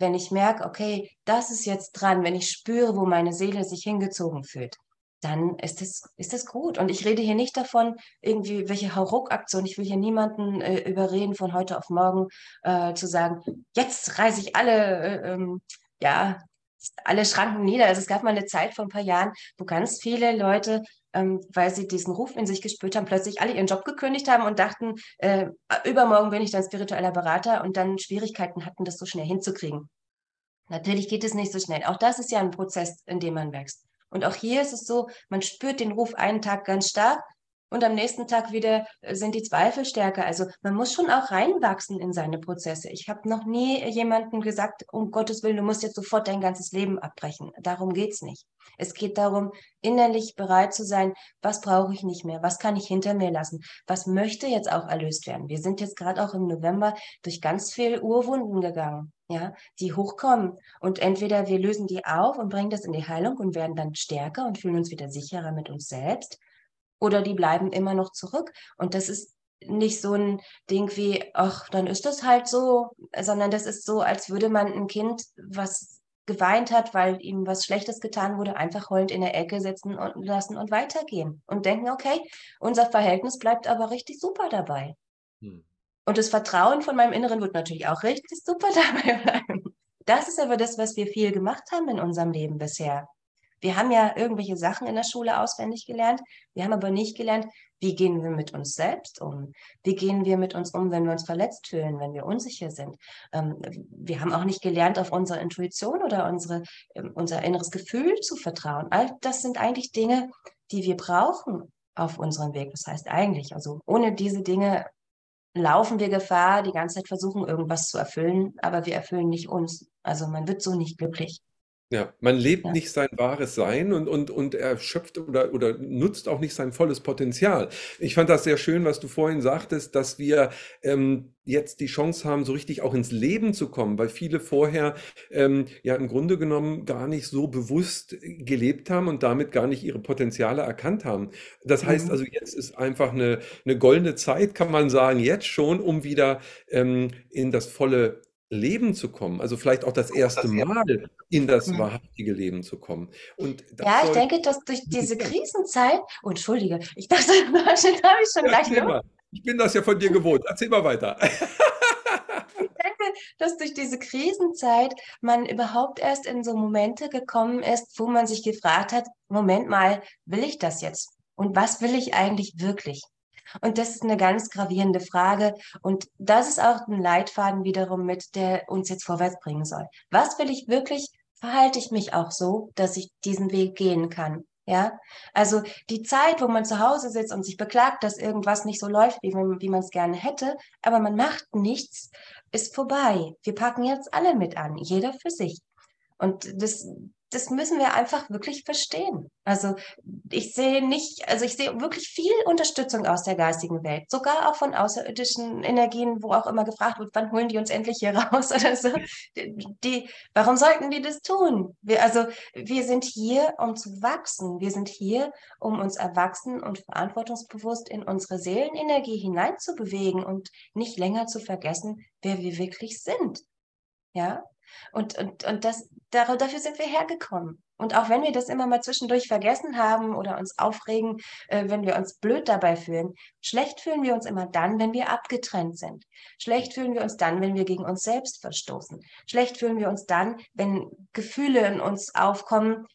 wenn ich merke, okay, das ist jetzt dran, wenn ich spüre, wo meine Seele sich hingezogen fühlt, dann ist das, ist das gut. Und ich rede hier nicht davon, irgendwie welche Hauruck-Aktion. Ich will hier niemanden äh, überreden, von heute auf morgen äh, zu sagen, jetzt reiße ich alle, äh, ähm, ja, alle Schranken nieder. Also es gab mal eine Zeit vor ein paar Jahren, wo ganz viele Leute, ähm, weil sie diesen Ruf in sich gespürt haben, plötzlich alle ihren Job gekündigt haben und dachten, äh, übermorgen bin ich dann spiritueller Berater und dann Schwierigkeiten hatten, das so schnell hinzukriegen. Natürlich geht es nicht so schnell. Auch das ist ja ein Prozess, in dem man wächst. Und auch hier ist es so, man spürt den Ruf einen Tag ganz stark und am nächsten Tag wieder äh, sind die Zweifel stärker. Also man muss schon auch reinwachsen in seine Prozesse. Ich habe noch nie jemandem gesagt, um Gottes Willen, du musst jetzt sofort dein ganzes Leben abbrechen. Darum geht's nicht. Es geht darum, innerlich bereit zu sein, was brauche ich nicht mehr, was kann ich hinter mir lassen, was möchte jetzt auch erlöst werden. Wir sind jetzt gerade auch im November durch ganz viel Urwunden gegangen, ja, die hochkommen. Und entweder wir lösen die auf und bringen das in die Heilung und werden dann stärker und fühlen uns wieder sicherer mit uns selbst oder die bleiben immer noch zurück. Und das ist nicht so ein Ding wie, ach, dann ist das halt so, sondern das ist so, als würde man ein Kind, was geweint hat, weil ihm was Schlechtes getan wurde, einfach heulend in der Ecke sitzen und lassen und weitergehen und denken, okay, unser Verhältnis bleibt aber richtig super dabei. Hm. Und das Vertrauen von meinem Inneren wird natürlich auch richtig super dabei bleiben. Das ist aber das, was wir viel gemacht haben in unserem Leben bisher. Wir haben ja irgendwelche Sachen in der Schule auswendig gelernt. Wir haben aber nicht gelernt, wie gehen wir mit uns selbst um? Wie gehen wir mit uns um, wenn wir uns verletzt fühlen, wenn wir unsicher sind? Ähm, wir haben auch nicht gelernt, auf unsere Intuition oder unsere, ähm, unser inneres Gefühl zu vertrauen. All das sind eigentlich Dinge, die wir brauchen auf unserem Weg. Das heißt eigentlich, also ohne diese Dinge laufen wir Gefahr, die ganze Zeit versuchen, irgendwas zu erfüllen, aber wir erfüllen nicht uns. Also man wird so nicht glücklich. Ja, man lebt Ja. nicht sein wahres Sein und und und erschöpft oder oder nutzt auch nicht sein volles Potenzial. Ich fand das sehr schön, was du vorhin sagtest, dass wir, ähm, jetzt die Chance haben, so richtig auch ins Leben zu kommen, weil viele vorher, ähm, ja im Grunde genommen gar nicht so bewusst gelebt haben und damit gar nicht ihre Potenziale erkannt haben. Das heißt Mhm. also, jetzt ist einfach eine 'ne goldene Zeit, kann man sagen, jetzt schon, um wieder, ähm, in das volle Leben zu kommen, also vielleicht auch das erste Mal in das mhm. wahrhaftige Leben zu kommen. Und ja, ich denke, dass durch diese Krisenzeit, oh, entschuldige, ich dachte, da habe ich schon ja, gleich noch. Ich bin das ja von dir gewohnt. Erzähl mal weiter. ich denke, dass durch diese Krisenzeit man überhaupt erst in so Momente gekommen ist, wo man sich gefragt hat, Moment mal, will ich das jetzt? Und was will ich eigentlich wirklich? Und das ist eine ganz gravierende Frage. Und das ist auch ein Leitfaden wiederum mit, der uns jetzt vorwärts bringen soll. Was will ich wirklich? Verhalte ich mich auch so, dass ich diesen Weg gehen kann? Ja, also die Zeit, wo man zu Hause sitzt und sich beklagt, dass irgendwas nicht so läuft, wie wie man es gerne hätte, aber man macht nichts, ist vorbei. Wir packen jetzt alle mit an, jeder für sich. Und das, das müssen wir einfach wirklich verstehen. Also ich sehe nicht, also ich sehe wirklich viel Unterstützung aus der geistigen Welt, sogar auch von außerirdischen Energien, wo auch immer gefragt wird, wann holen die uns endlich hier raus oder so. Die, warum sollten die das tun? Wir, also wir sind hier, um zu wachsen. Wir sind hier, um uns erwachsen und verantwortungsbewusst in unsere Seelenenergie hineinzubewegen und nicht länger zu vergessen, wer wir wirklich sind. Ja, und, und, und das, dafür sind wir hergekommen. Und auch wenn wir das immer mal zwischendurch vergessen haben oder uns aufregen, äh, wenn wir uns blöd dabei fühlen, schlecht fühlen wir uns immer dann, wenn wir abgetrennt sind. Schlecht fühlen wir uns dann, wenn wir gegen uns selbst verstoßen. Schlecht fühlen wir uns dann, wenn Gefühle in uns aufkommen,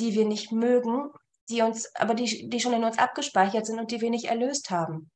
die wir nicht mögen, die uns, aber die, die schon in uns abgespeichert sind und die wir nicht erlöst haben.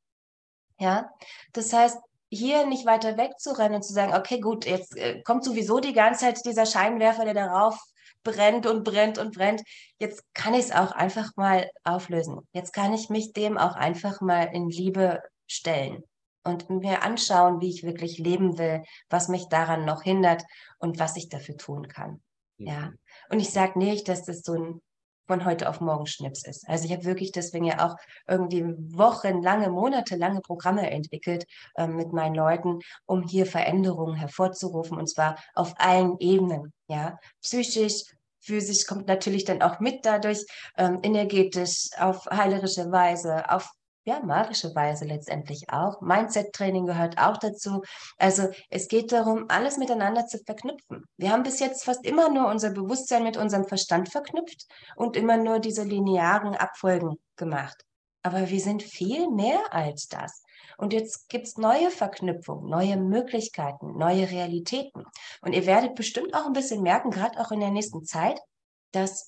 Ja, das heißt, hier nicht weiter wegzurennen und zu sagen, okay, gut, jetzt äh, kommt sowieso die ganze Zeit dieser Scheinwerfer, der darauf brennt und brennt und brennt. Jetzt kann ich es auch einfach mal auflösen. Jetzt kann ich mich dem auch einfach mal in Liebe stellen und mir anschauen, wie ich wirklich leben will, was mich daran noch hindert und was ich dafür tun kann. Ja. Und ich sage nicht, dass das so ein von heute auf morgen Schnips ist. Also ich habe wirklich deswegen ja auch irgendwie wochenlange, monatelange Programme entwickelt äh, mit meinen Leuten, um hier Veränderungen hervorzurufen und zwar auf allen Ebenen. Ja, psychisch, physisch kommt natürlich dann auch mit dadurch, ähm, energetisch, auf heilerische Weise, auf ja, magische Weise letztendlich auch. Mindset-Training gehört auch dazu. Also es geht darum, alles miteinander zu verknüpfen. Wir haben bis jetzt fast immer nur unser Bewusstsein mit unserem Verstand verknüpft und immer nur diese linearen Abfolgen gemacht. Aber wir sind viel mehr als das. Und jetzt gibt es neue Verknüpfungen, neue Möglichkeiten, neue Realitäten. Und ihr werdet bestimmt auch ein bisschen merken, gerade auch in der nächsten Zeit, dass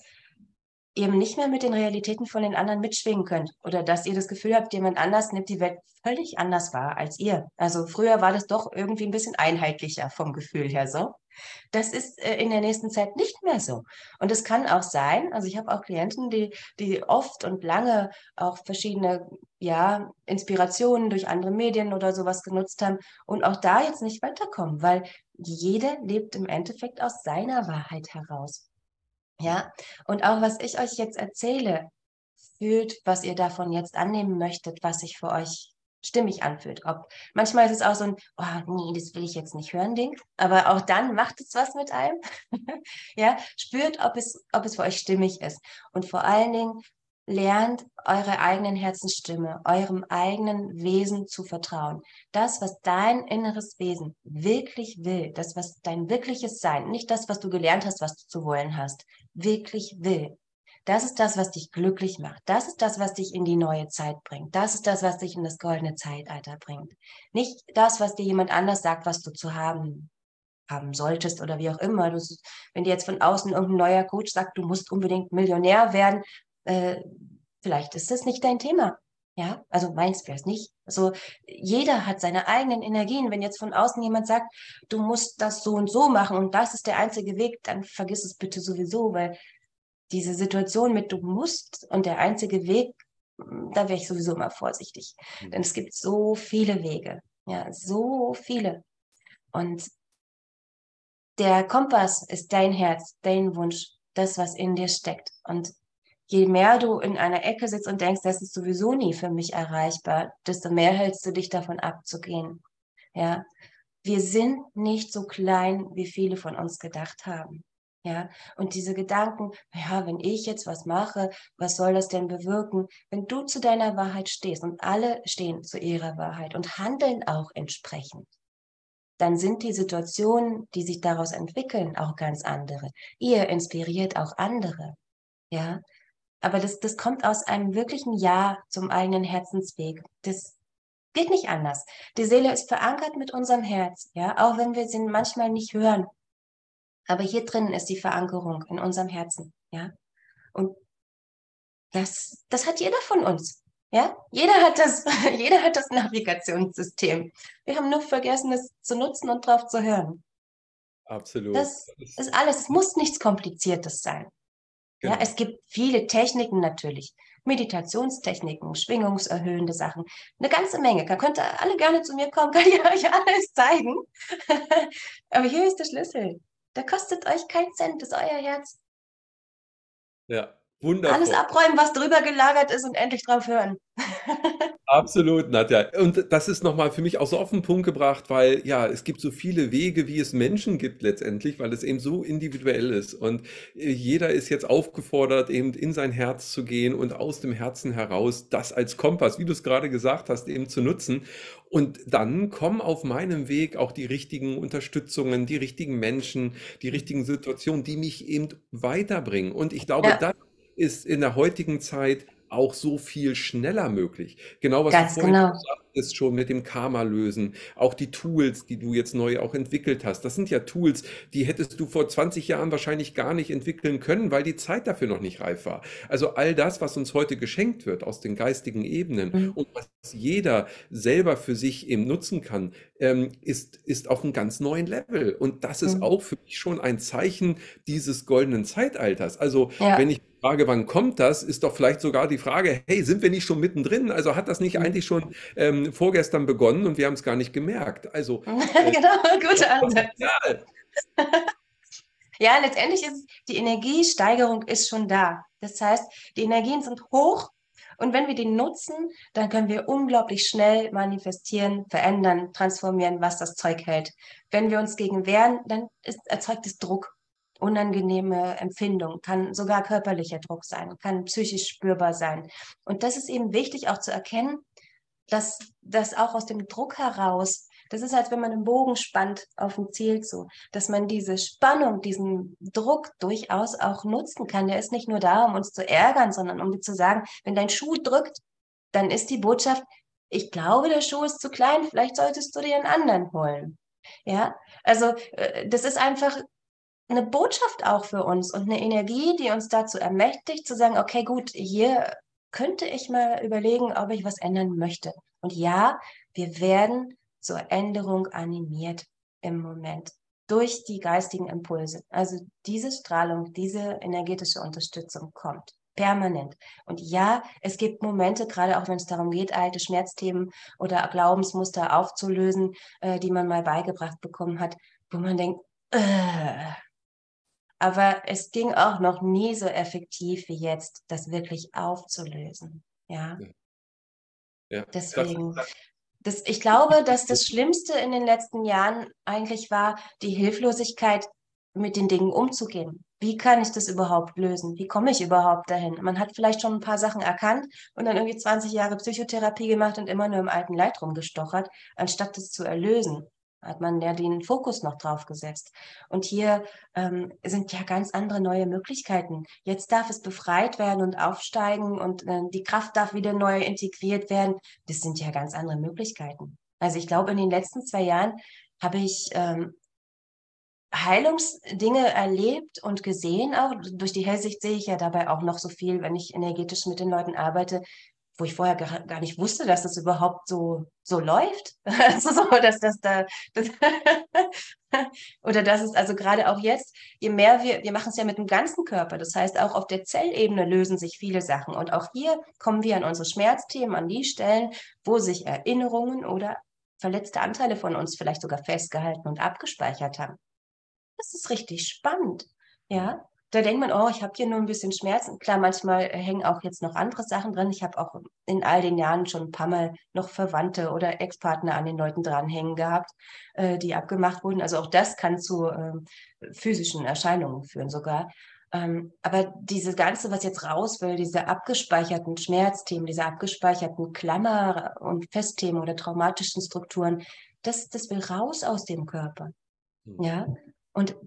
eben nicht mehr mit den Realitäten von den anderen mitschwingen könnt oder dass ihr das Gefühl habt, jemand anders nimmt die Welt völlig anders wahr als ihr. Also früher war das doch irgendwie ein bisschen einheitlicher vom Gefühl her so. Das ist äh, in der nächsten Zeit nicht mehr so. Und es kann auch sein, also ich habe auch Klienten, die, die oft und lange auch verschiedene ja, Inspirationen durch andere Medien oder sowas genutzt haben und auch da jetzt nicht weiterkommen, weil jeder lebt im Endeffekt aus seiner Wahrheit heraus. Ja, und auch was ich euch jetzt erzähle, fühlt, was ihr davon jetzt annehmen möchtet, was sich für euch stimmig anfühlt. Ob manchmal ist es auch so ein, oh nee, das will ich jetzt nicht hören, Ding. Aber auch dann macht es was mit einem. ja, spürt, ob es, ob es für euch stimmig ist. Und vor allen Dingen lernt eure eigenen Herzensstimme, eurem eigenen Wesen zu vertrauen. Das, was dein inneres Wesen wirklich will, das, was dein wirkliches Sein, nicht das, was du gelernt hast, was du zu wollen hast, wirklich will. Das ist das, was dich glücklich macht. Das ist das, was dich in die neue Zeit bringt. Das ist das, was dich in das goldene Zeitalter bringt. Nicht das, was dir jemand anders sagt, was du zu haben haben solltest oder wie auch immer. Du, wenn dir jetzt von außen irgendein neuer Coach sagt, du musst unbedingt Millionär werden, äh, vielleicht ist das nicht dein Thema. Ja, also meins wäre es nicht. Also jeder hat seine eigenen Energien. Wenn jetzt von außen jemand sagt, du musst das so und so machen und das ist der einzige Weg, dann vergiss es bitte sowieso, weil diese Situation mit du musst und der einzige Weg, da wäre ich sowieso immer vorsichtig. Mhm. Denn es gibt so viele Wege. Ja, so viele. Und der Kompass ist dein Herz, dein Wunsch, das, was in dir steckt. Und je mehr du in einer Ecke sitzt und denkst, das ist sowieso nie für mich erreichbar, desto mehr hältst du dich davon abzugehen. Ja, wir sind nicht so klein, wie viele von uns gedacht haben. Ja, und diese Gedanken, ja, wenn ich jetzt was mache, was soll das denn bewirken? Wenn du zu deiner Wahrheit stehst und alle stehen zu ihrer Wahrheit und handeln auch entsprechend, dann sind die Situationen, die sich daraus entwickeln, auch ganz andere. Ihr inspiriert auch andere. Ja, aber das, das kommt aus einem wirklichen Ja zum eigenen Herzensweg. Das geht nicht anders. Die Seele ist verankert mit unserem Herz, ja, auch wenn wir sie manchmal nicht hören. Aber hier drinnen ist die Verankerung in unserem Herzen, ja. Und das, das hat jeder von uns. Ja, jeder hat das, jeder hat das Navigationssystem. Wir haben nur vergessen, es zu nutzen und drauf zu hören. Absolut. Das ist alles. Es muss nichts Kompliziertes sein. Genau. Ja, es gibt viele Techniken natürlich. Meditationstechniken, schwingungserhöhende Sachen, eine ganze Menge. Da könnt ihr alle gerne zu mir kommen, kann ich euch alles zeigen. Aber hier ist der Schlüssel. Da kostet euch kein Cent, das ist euer Herz. Ja, Wundervoll. Alles abräumen, was drüber gelagert ist und endlich drauf hören. Absolut, Nadja. Und das ist nochmal für mich auch so auf den Punkt gebracht, weil ja, es gibt so viele Wege, wie es Menschen gibt letztendlich, weil es eben so individuell ist. Und äh, jeder ist jetzt aufgefordert, eben in sein Herz zu gehen und aus dem Herzen heraus das als Kompass, wie du es gerade gesagt hast, eben zu nutzen. Und dann kommen auf meinem Weg auch die richtigen Unterstützungen, die richtigen Menschen, die richtigen Situationen, die mich eben weiterbringen. Und ich glaube, ja. das ist in der heutigen Zeit auch so viel schneller möglich. Genau, was Ganz du vorhin genau. gesagt hast, schon mit dem Karma lösen. Auch die Tools, die du jetzt neu auch entwickelt hast. Das sind ja Tools, die hättest du vor 20 Jahren wahrscheinlich gar nicht entwickeln können, weil die Zeit dafür noch nicht reif war. Also all das, was uns heute geschenkt wird aus den geistigen Ebenen mhm. und was jeder selber für sich eben nutzen kann, ähm, ist, ist auf einem ganz neuen Level. Und das ist mhm. auch für mich schon ein Zeichen dieses goldenen Zeitalters. Also ja. wenn ich Frage, wann kommt das, ist doch vielleicht sogar die Frage, hey, sind wir nicht schon mittendrin? Also hat das nicht mhm. eigentlich schon ähm, vorgestern begonnen und wir haben es gar nicht gemerkt? Also äh, genau, guter Ansatz. ja, letztendlich ist die Energiesteigerung ist schon da. Das heißt, die Energien sind hoch und wenn wir die nutzen, dann können wir unglaublich schnell manifestieren, verändern, transformieren, was das Zeug hält. Wenn wir uns gegen wehren, dann ist, erzeugt es Druck unangenehme Empfindung, kann sogar körperlicher Druck sein, kann psychisch spürbar sein. Und das ist eben wichtig auch zu erkennen, dass das auch aus dem Druck heraus, das ist, als wenn man einen Bogen spannt auf ein Ziel zu, dass man diese Spannung, diesen Druck durchaus auch nutzen kann. Der ist nicht nur da, um uns zu ärgern, sondern um zu sagen, wenn dein Schuh drückt, dann ist die Botschaft, ich glaube, der Schuh ist zu klein, vielleicht solltest du dir einen anderen holen. Ja, also äh, das ist einfach eine Botschaft auch für uns und eine Energie, die uns dazu ermächtigt, zu sagen, okay, gut, hier könnte ich mal überlegen, ob ich was ändern möchte. Und ja, wir werden zur Änderung animiert im Moment durch die geistigen Impulse. Also diese Strahlung, diese energetische Unterstützung kommt permanent. Und ja, es gibt Momente, gerade auch wenn es darum geht, alte Schmerzthemen oder Glaubensmuster aufzulösen, äh, die man mal beigebracht bekommen hat, wo man denkt, äh, aber es ging auch noch nie so effektiv wie jetzt, das wirklich aufzulösen. Ja. ja. Deswegen. Das, ich glaube, dass das Schlimmste in den letzten Jahren eigentlich war, die Hilflosigkeit, mit den Dingen umzugehen. wie kann ich das überhaupt lösen? Wie komme ich überhaupt dahin? Man hat vielleicht schon ein paar Sachen erkannt und dann irgendwie 20 Jahre Psychotherapie gemacht und immer nur im alten Leid rumgestochert, anstatt das zu erlösen hat man ja den Fokus noch drauf gesetzt. Und hier ähm, sind ja ganz andere neue Möglichkeiten. Jetzt darf es befreit werden und aufsteigen und äh, die Kraft darf wieder neu integriert werden. Das sind ja ganz andere Möglichkeiten. Also ich glaube, in den letzten zwei Jahren habe ich ähm, Heilungsdinge erlebt und gesehen auch. Durch die Hellsicht sehe ich ja dabei auch noch so viel, wenn ich energetisch mit den Leuten arbeite, wo ich vorher gar, gar nicht wusste, dass das überhaupt so, so läuft. Also so, dass das da, das oder dass es also gerade auch jetzt, je mehr wir, wir machen es ja mit dem ganzen Körper, das heißt auch auf der Zellebene lösen sich viele Sachen und auch hier kommen wir an unsere Schmerzthemen, an die Stellen, wo sich Erinnerungen oder verletzte Anteile von uns vielleicht sogar festgehalten und abgespeichert haben. Das ist richtig spannend. Ja, da denkt man, oh, ich habe hier nur ein bisschen Schmerzen. Klar, manchmal äh, hängen auch jetzt noch andere Sachen drin. Ich habe auch in all den Jahren schon ein paar Mal noch Verwandte oder Ex-Partner an den Leuten dranhängen gehabt, äh, die abgemacht wurden. Also auch das kann zu äh, physischen Erscheinungen führen sogar. Ähm, aber diese ganze, was jetzt raus will, diese abgespeicherten Schmerzthemen, diese abgespeicherten Klammer- und Festthemen oder traumatischen Strukturen, das, das will raus aus dem Körper. Mhm. Ja. Und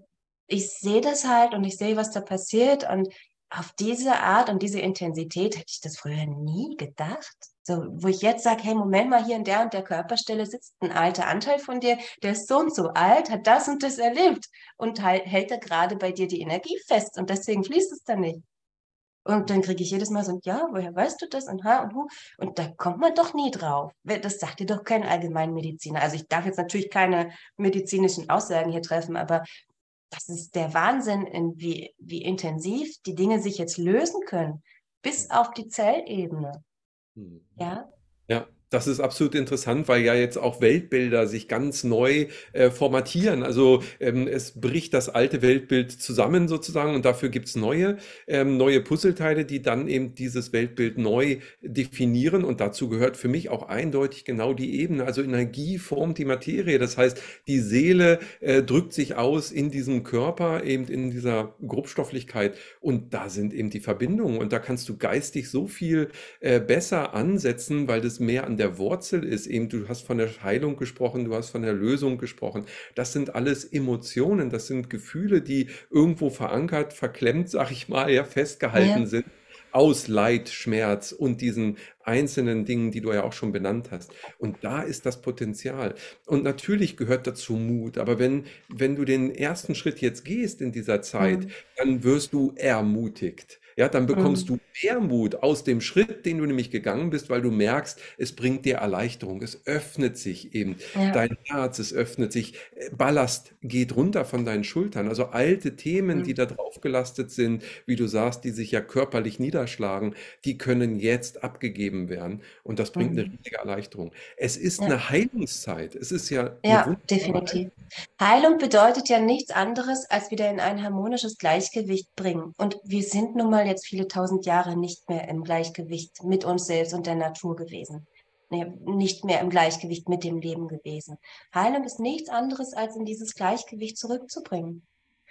ich sehe das halt und ich sehe, was da passiert und auf diese Art und diese Intensität hätte ich das früher nie gedacht. So, wo ich jetzt sage, hey, Moment mal, hier in der und der Körperstelle sitzt ein alter Anteil von dir, der ist so und so alt, hat das und das erlebt und halt, hält da gerade bei dir die Energie fest und deswegen fließt es dann nicht. Und dann kriege ich jedes Mal so, ja, woher weißt du das und ha und hu? Und da kommt man doch nie drauf. Das sagt dir doch kein Allgemeinmediziner. Also ich darf jetzt natürlich keine medizinischen Aussagen hier treffen, aber das ist der Wahnsinn, wie, wie intensiv die Dinge sich jetzt lösen können, bis auf die Zellebene. Mhm. Ja. Ja, das ist absolut interessant, weil ja jetzt auch Weltbilder sich ganz neu äh, formatieren. Also ähm, es bricht das alte Weltbild zusammen sozusagen und dafür gibt es neue, ähm, neue Puzzleteile, die dann eben dieses Weltbild neu definieren. Und dazu gehört für mich auch eindeutig genau die Ebene. Also Energie formt die Materie. Das heißt, die Seele äh, drückt sich aus in diesem Körper, eben in dieser Grobstofflichkeit. Und da sind eben die Verbindungen. Und da kannst du geistig so viel äh, besser ansetzen, weil das mehr an der Wurzel ist, eben du hast von der Heilung gesprochen, du hast von der Lösung gesprochen. Das sind alles Emotionen, das sind Gefühle, die irgendwo verankert, verklemmt, sag ich mal, ja, festgehalten ja. sind aus Leid, Schmerz und diesen einzelnen Dingen, die du ja auch schon benannt hast. Und da ist das Potenzial. Und natürlich gehört dazu Mut. Aber wenn, wenn du den ersten Schritt jetzt gehst in dieser Zeit, mhm. dann wirst du ermutigt ja, dann bekommst mhm. du mehr Mut aus dem Schritt, den du nämlich gegangen bist, weil du merkst, es bringt dir Erleichterung, es öffnet sich eben ja. dein Herz, es öffnet sich, äh, Ballast geht runter von deinen Schultern. Also alte Themen, mhm. die da drauf gelastet sind, wie du sagst, die sich ja körperlich niederschlagen, die können jetzt abgegeben werden und das bringt mhm. eine riesige Erleichterung. Es ist ja. eine Heilungszeit. Es ist ja. Ja, definitiv. Heilung bedeutet ja nichts anderes, als wieder in ein harmonisches Gleichgewicht bringen. Und wir sind nun mal mal jetzt viele tausend Jahre nicht mehr im Gleichgewicht mit uns selbst und der Natur gewesen. Nicht mehr im Gleichgewicht mit dem Leben gewesen. Heilung ist nichts anderes, als in dieses Gleichgewicht zurückzubringen.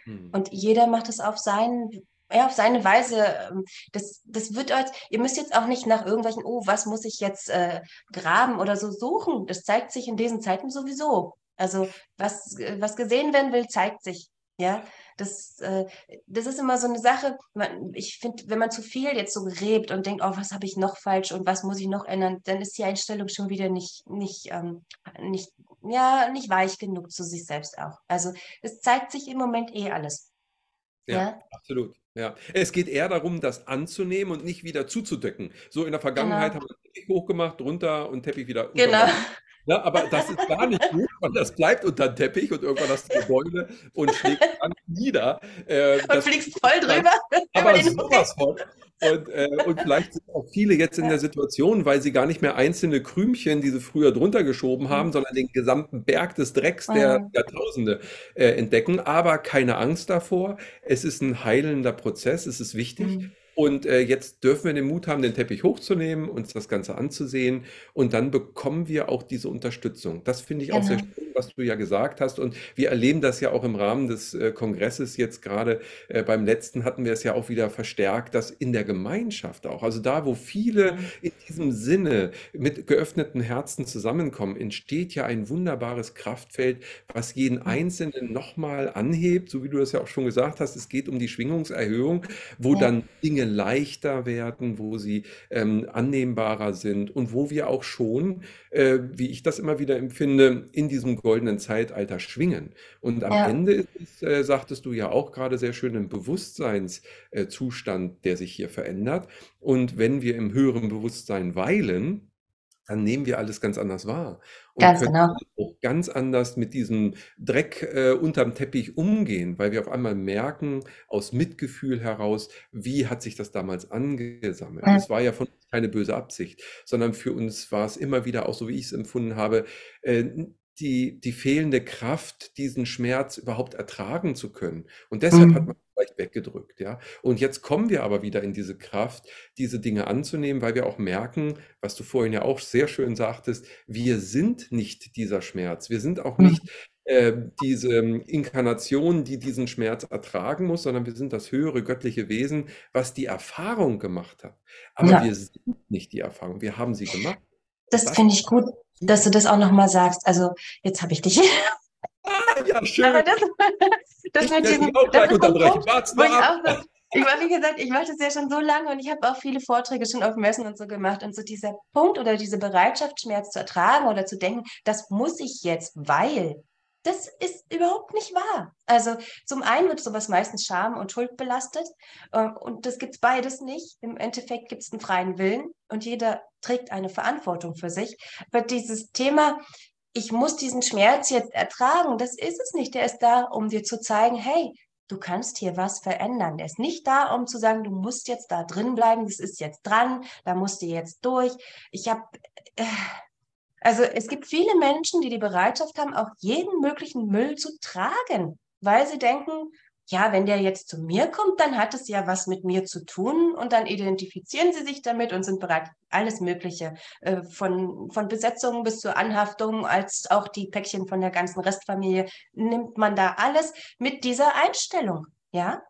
Hm. Und jeder macht es auf seinen ja, auf seine Weise, ähm, das, das wird euch, ihr müsst jetzt auch nicht nach irgendwelchen, oh, was muss ich jetzt äh, graben oder so suchen. Das zeigt sich in diesen Zeiten sowieso. Also was, was gesehen werden will, zeigt sich. Ja, das, äh, das ist immer so eine Sache. Man, ich finde, wenn man zu viel jetzt so gräbt und denkt, oh, was habe ich noch falsch und was muss ich noch ändern, dann ist die Einstellung schon wieder nicht, nicht, ähm, nicht, ja, nicht weich genug zu sich selbst auch. Also es zeigt sich im Moment eh alles. Ja, ja? absolut. Ja, es geht eher darum, das anzunehmen und nicht wieder zuzudecken. So in der Vergangenheit genau. haben wir Teppich hochgemacht, runter und Teppich wieder. Genau. Ja, aber das ist gar nicht gut, weil das bleibt unter den Teppich und irgendwann hast du Gebäude und schlägt dann nieder. Äh, und fliegst voll drüber. Aber sowas von. Und, äh, und vielleicht sind auch viele jetzt in der Situation, weil sie gar nicht mehr einzelne Krümchen, die sie früher drunter geschoben haben, mhm. sondern den gesamten Berg des Drecks der mhm. Jahrtausende äh, entdecken. Aber keine Angst davor. Es ist ein heilender Prozess, es ist wichtig. Mhm. Und äh, jetzt dürfen wir den Mut haben, den Teppich hochzunehmen, uns das Ganze anzusehen und dann bekommen wir auch diese Unterstützung. Das finde ich auch sehr Genau. schön was du ja gesagt hast. Und wir erleben das ja auch im Rahmen des äh, Kongresses jetzt gerade. Äh, beim letzten hatten wir es ja auch wieder verstärkt, dass in der Gemeinschaft auch, also da, wo viele in diesem Sinne mit geöffneten Herzen zusammenkommen, entsteht ja ein wunderbares Kraftfeld, was jeden. Einzelnen nochmal anhebt, so wie du das ja auch schon gesagt hast. Es geht um die Schwingungserhöhung, wo ja. dann Dinge leichter werden, wo sie ähm, annehmbarer sind und wo wir auch schon, äh, wie ich das immer wieder empfinde, in diesem goldenen Zeitalter schwingen. Und am ja. Ende ist es, äh, sagtest du ja auch gerade sehr schön, ein Bewusstseinszustand, der sich hier verändert. Und wenn wir im höheren Bewusstsein weilen, dann nehmen wir alles ganz anders wahr und Ganz können genau. auch ganz anders mit diesem Dreck äh, unterm Teppich umgehen, weil wir auf einmal merken, aus Mitgefühl heraus, wie hat sich das damals angesammelt. Es war ja von uns keine böse Absicht, sondern für uns war es immer wieder auch so, wie ich es empfunden habe, äh, die, die fehlende Kraft, diesen Schmerz überhaupt ertragen zu können. Und deshalb hat Mhm. man vielleicht weggedrückt, ja. Und jetzt kommen wir aber wieder in diese Kraft, diese Dinge anzunehmen, weil wir auch merken, was du vorhin ja auch sehr schön sagtest, wir sind nicht dieser Schmerz. Wir sind auch Mhm. nicht äh, diese Inkarnation, die diesen Schmerz ertragen muss, sondern wir sind das höhere göttliche Wesen, was die Erfahrung gemacht hat. Aber Ja. wir sind nicht die Erfahrung, wir haben sie gemacht. Das Das finde ich gut, dass du das auch nochmal sagst. Also, jetzt habe ich dich. Ja, Aber schön. das, das Ich dich auch das ist ein. Punkt, Wart's ich mal ab. auch so, ich war, wie gesagt, ich mache das ja schon so lange und ich habe auch viele Vorträge schon auf Messen und so gemacht. Und so dieser Punkt oder diese Bereitschaft, Schmerz zu ertragen oder zu denken, das muss ich jetzt, weil, das ist überhaupt nicht wahr. Also zum einen wird sowas meistens Scham und Schuld belastet äh, und das gibt es beides nicht. Im Endeffekt gibt es einen freien Willen und jeder trägt eine Verantwortung für sich. Aber dieses Thema, ich muss diesen Schmerz jetzt ertragen, das ist es nicht. Der ist da, um dir zu zeigen, hey, du kannst hier was verändern. Der ist nicht da, um zu sagen, du musst jetzt da drin bleiben, das ist jetzt dran, da musst du jetzt durch. Ich habe, äh, also es gibt viele Menschen, die die Bereitschaft haben, auch jeden möglichen Müll zu tragen, weil sie denken, ja, wenn der jetzt zu mir kommt, dann hat es ja was mit mir zu tun und dann identifizieren sie sich damit und sind bereit, alles Mögliche, äh, von, von Besetzungen bis zur Anhaftung, als auch die Päckchen von der ganzen Restfamilie, nimmt man da alles mit dieser Einstellung, ja?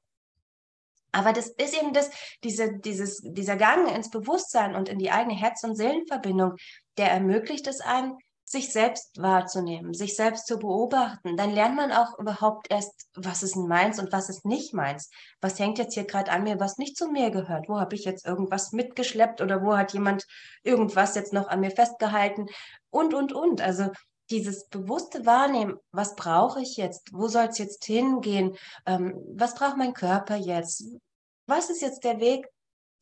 Aber das ist eben das, diese, dieses, dieser Gang ins Bewusstsein und in die eigene Herz- und Seelenverbindung, der ermöglicht es einem, sich selbst wahrzunehmen, sich selbst zu beobachten. Dann lernt man auch überhaupt erst, was ist meins und was ist nicht meins. Was hängt jetzt hier gerade an mir, was nicht zu mir gehört? Wo habe ich jetzt irgendwas mitgeschleppt oder wo hat jemand irgendwas jetzt noch an mir festgehalten? Und, und, und. Also dieses bewusste Wahrnehmen, was brauche ich jetzt? Wo soll es jetzt hingehen? Ähm, was braucht mein Körper jetzt? Was ist jetzt der Weg,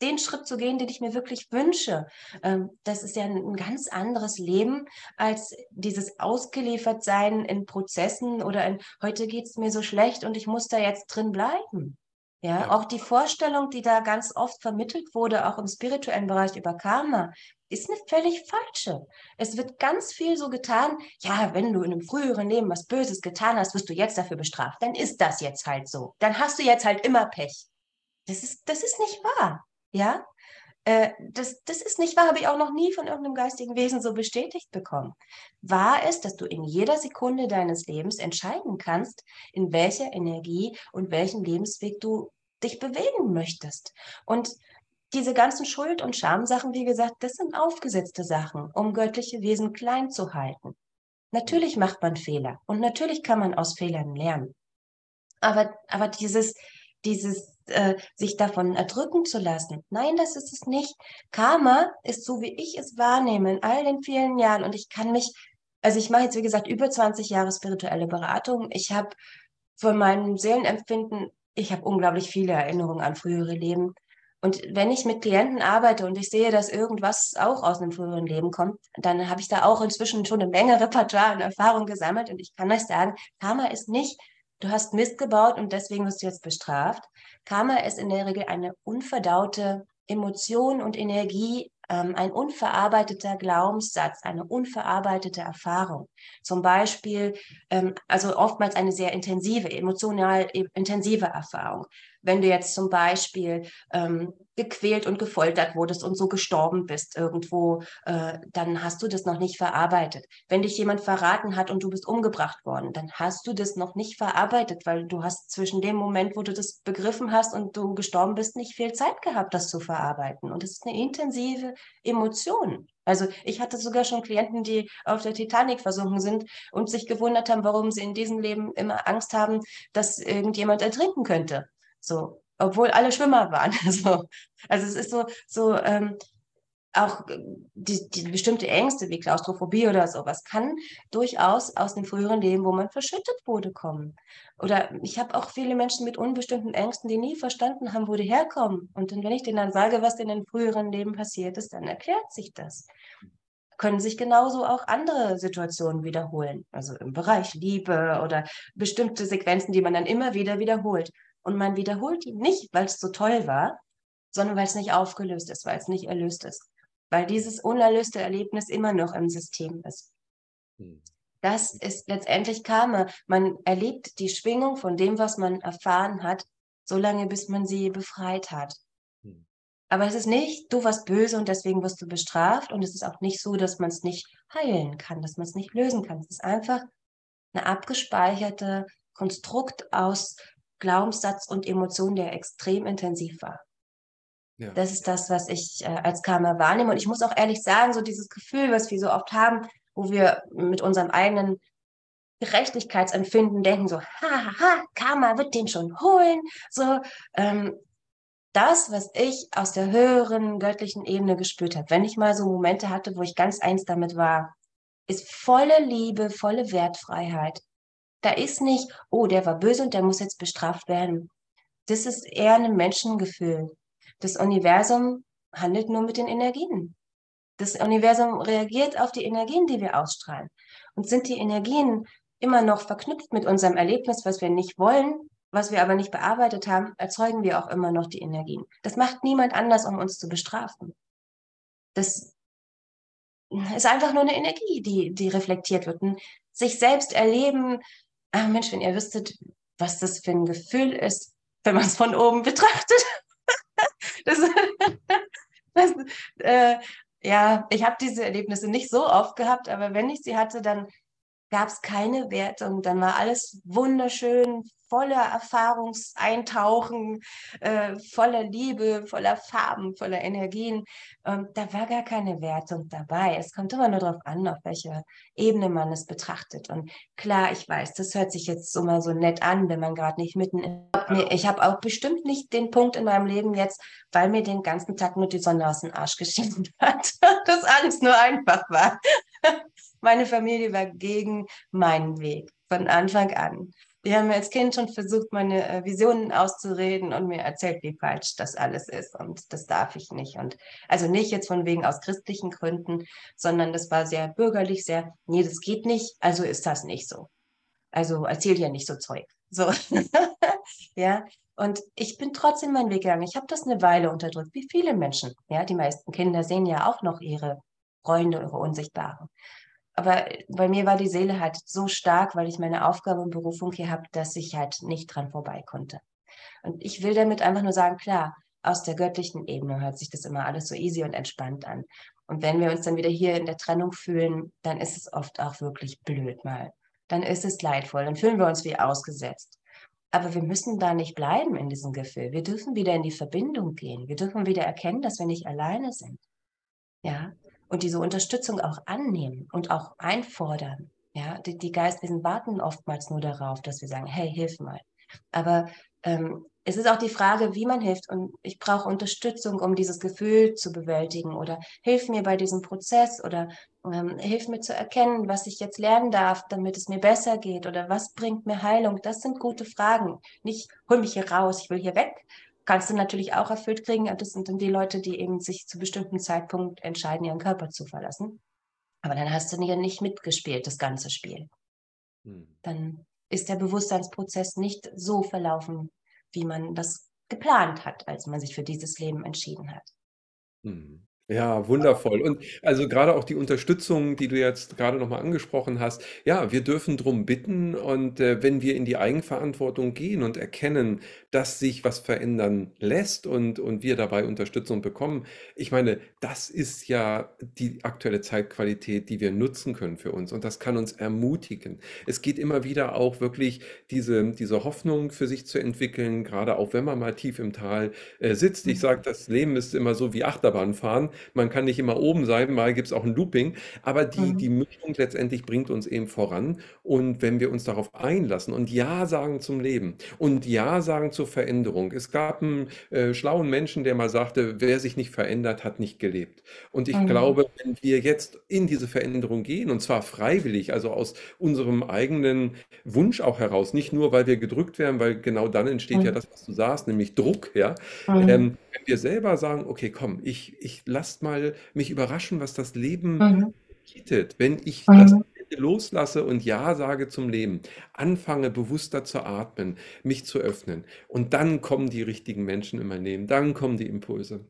den Schritt zu gehen, den ich mir wirklich wünsche? Ähm, das ist ja ein, ein ganz anderes Leben als dieses Ausgeliefertsein in Prozessen oder in heute geht es mir so schlecht und ich muss da jetzt drin bleiben. Ja, Ja. auch die Vorstellung, die da ganz oft vermittelt wurde, auch im spirituellen Bereich über Karma, ist eine völlig falsche. Es wird ganz viel so getan, ja, wenn du in einem früheren Leben was Böses getan hast, wirst du jetzt dafür bestraft. Dann ist das jetzt halt so. Dann hast du jetzt halt immer Pech. Das ist, das ist nicht wahr. Ja, äh, das, das ist nicht wahr, habe ich auch noch nie von irgendeinem geistigen Wesen so bestätigt bekommen. Wahr ist, dass du in jeder Sekunde deines Lebens entscheiden kannst, in welcher Energie und welchen Lebensweg du dich bewegen möchtest. Und diese ganzen Schuld- und Schamsachen, wie gesagt, das sind aufgesetzte Sachen, um göttliche Wesen klein zu halten. Natürlich macht man Fehler und natürlich kann man aus Fehlern lernen. Aber, aber dieses, dieses äh, sich davon erdrücken zu lassen, nein, das ist es nicht. Karma ist so, wie ich es wahrnehme in all den vielen Jahren und ich kann mich, also ich mache jetzt, wie gesagt, über 20 Jahre spirituelle Beratung. Ich habe von meinem Seelenempfinden, ich habe unglaublich viele Erinnerungen an frühere Leben. Und wenn ich mit Klienten arbeite und ich sehe, dass irgendwas auch aus einem früheren Leben kommt, dann habe ich da auch inzwischen schon eine Menge Repertoire und Erfahrung gesammelt. Und ich kann euch sagen, Karma ist nicht, du hast Mist gebaut und deswegen wirst du jetzt bestraft. Karma ist in der Regel eine unverdaute Emotion und Energie, ähm, ein unverarbeiteter Glaubenssatz, eine unverarbeitete Erfahrung. Zum Beispiel, ähm, also oftmals eine sehr intensive, emotional intensive Erfahrung. Wenn du jetzt zum Beispiel ähm, gequält und gefoltert wurdest und so gestorben bist irgendwo, äh, dann hast du das noch nicht verarbeitet. Wenn dich jemand verraten hat und du bist umgebracht worden, dann hast du das noch nicht verarbeitet, weil du hast zwischen dem Moment, wo du das begriffen hast und du gestorben bist, nicht viel Zeit gehabt, das zu verarbeiten. Und es ist eine intensive Emotion. Also ich hatte sogar schon Klienten, die auf der Titanic versunken sind und sich gewundert haben, warum sie in diesem Leben immer Angst haben, dass irgendjemand ertrinken könnte. So, obwohl alle Schwimmer waren. So. Also es ist so, so ähm, auch die, die bestimmte Ängste wie Klaustrophobie oder sowas kann durchaus aus dem früheren Leben, wo man verschüttet wurde, kommen. Oder ich habe auch viele Menschen mit unbestimmten Ängsten, die nie verstanden haben, wo die herkommen. Und wenn ich denen dann sage, was in den früheren Leben passiert ist, dann erklärt sich das. Können sich genauso auch andere Situationen wiederholen. Also im Bereich Liebe oder bestimmte Sequenzen, die man dann immer wieder wiederholt. Und man wiederholt die nicht, weil es so toll war, sondern weil es nicht aufgelöst ist, weil es nicht erlöst ist. Weil dieses unerlöste Erlebnis immer noch im System ist. Hm. Das ist letztendlich Karma. Man erlebt die Schwingung von dem, was man erfahren hat, so lange, bis man sie befreit hat. Hm. Aber es ist nicht, du warst böse und deswegen wirst du bestraft. Und es ist auch nicht so, dass man es nicht heilen kann, dass man es nicht lösen kann. Es ist einfach eine abgespeicherte Konstrukt aus Glaubenssatz und Emotion, der extrem intensiv war. Ja. Das ist das, was ich äh, als Karma wahrnehme. Und ich muss auch ehrlich sagen, so dieses Gefühl, was wir so oft haben, wo wir mit unserem eigenen Gerechtigkeitsempfinden denken, so, ha, ha, Karma wird den schon holen. So, ähm, das, was ich aus der höheren göttlichen Ebene gespürt habe, wenn ich mal so Momente hatte, wo ich ganz eins damit war, ist volle Liebe, volle Wertfreiheit. Da ist nicht, oh, der war böse und der muss jetzt bestraft werden. Das ist eher ein Menschengefühl. Das Universum handelt nur mit den Energien. Das Universum reagiert auf die Energien, die wir ausstrahlen. Und sind die Energien immer noch verknüpft mit unserem Erlebnis, was wir nicht wollen, was wir aber nicht bearbeitet haben, erzeugen wir auch immer noch die Energien. Das macht niemand anders, um uns zu bestrafen. Das ist einfach nur eine Energie, die, die reflektiert wird. Und sich selbst erleben, ach Mensch, wenn ihr wüsstet, was das für ein Gefühl ist, wenn man es von oben betrachtet. das, das, äh, ja, ich habe diese Erlebnisse nicht so oft gehabt, aber wenn ich sie hatte, dann gab es keine Wertung. Dann war alles wunderschön, voller Erfahrungseintauchen, äh, voller Liebe, voller Farben, voller Energien. Ähm, da war gar keine Wertung dabei. Es kommt immer nur darauf an, auf welcher Ebene man es betrachtet. Und klar, ich weiß, das hört sich jetzt immer so nett an, wenn man gerade nicht mitten in. Ich habe auch bestimmt nicht den Punkt in meinem Leben jetzt, weil mir den ganzen Tag nur die Sonne aus dem Arsch geschieden hat, dass alles nur einfach war. Meine Familie war gegen meinen Weg von Anfang an. Die haben mir als Kind schon versucht, meine äh, Visionen auszureden und mir erzählt, wie falsch das alles ist. Und das darf ich nicht. Und also nicht jetzt von wegen aus christlichen Gründen, sondern das war sehr bürgerlich, sehr, nee, das geht nicht, also ist das nicht so. Also erzähl ja nicht so Zeug. So. ja. Und ich bin trotzdem meinen Weg gegangen. Ich habe das eine Weile unterdrückt, wie viele Menschen. Ja, die meisten Kinder sehen ja auch noch ihre Freunde, ihre Unsichtbaren. Aber bei mir war die Seele halt so stark, weil ich meine Aufgabe und Berufung hier habe, dass ich halt nicht dran vorbei konnte. Und ich will damit einfach nur sagen, klar, aus der göttlichen Ebene hört sich das immer alles so easy und entspannt an. Und wenn wir uns dann wieder hier in der Trennung fühlen, dann ist es oft auch wirklich blöd mal. Dann ist es leidvoll, dann fühlen wir uns wie ausgesetzt. Aber wir müssen da nicht bleiben in diesem Gefühl. Wir dürfen wieder in die Verbindung gehen. Wir dürfen wieder erkennen, dass wir nicht alleine sind. Ja, und diese Unterstützung auch annehmen und auch einfordern. Ja, die, die Geistwesen warten oftmals nur darauf, dass wir sagen, hey, hilf mal. Aber ähm, es ist auch die Frage, wie man hilft. Und ich brauche Unterstützung, um dieses Gefühl zu bewältigen. Oder hilf mir bei diesem Prozess oder ähm, hilf mir zu erkennen, was ich jetzt lernen darf, damit es mir besser geht. Oder was bringt mir Heilung? Das sind gute Fragen. Nicht, hol mich hier raus, ich will hier weg, kannst du natürlich auch erfüllt kriegen. Das sind dann die Leute, die eben sich zu bestimmten Zeitpunkt entscheiden, ihren Körper zu verlassen. Aber dann hast du ja nicht mitgespielt, das ganze Spiel. Hm. Dann ist der Bewusstseinsprozess nicht so verlaufen, wie man das geplant hat, als man sich für dieses Leben entschieden hat. Hm. Ja, wundervoll. Und also gerade auch die Unterstützung, die du jetzt gerade noch mal angesprochen hast. Ja, wir dürfen drum bitten und, äh, wenn wir in die Eigenverantwortung gehen und erkennen, dass sich was verändern lässt und und wir dabei Unterstützung bekommen. Ich meine, das ist ja die aktuelle Zeitqualität, die wir nutzen können für uns und das kann uns ermutigen. Es geht immer wieder auch wirklich diese diese Hoffnung für sich zu entwickeln, gerade auch wenn man mal tief im Tal, äh, sitzt. Ich Mhm. sage, das Leben ist immer so wie Achterbahnfahren. Man kann nicht immer oben sein, mal gibt es auch ein Looping, aber die, Mhm. die Mischung letztendlich bringt uns eben voran. Und wenn wir uns darauf einlassen und Ja sagen zum Leben und Ja sagen zur Veränderung. Es gab einen äh, schlauen Menschen, der mal sagte, wer sich nicht verändert, hat nicht gelebt. Und ich Mhm. glaube, wenn wir jetzt in diese Veränderung gehen, und zwar freiwillig, also aus unserem eigenen Wunsch auch heraus, nicht nur, weil wir gedrückt werden, weil genau dann entsteht ja Mhm. das, was du sagst, nämlich Druck, ja, Mhm. ähm, wenn wir selber sagen, okay, komm, ich, ich lass mal mich überraschen, was das Leben Mhm. bietet, wenn ich das Mhm. Alte loslasse und Ja sage zum Leben, anfange bewusster zu atmen, mich zu öffnen und dann kommen die richtigen Menschen in mein Leben, dann kommen die Impulse.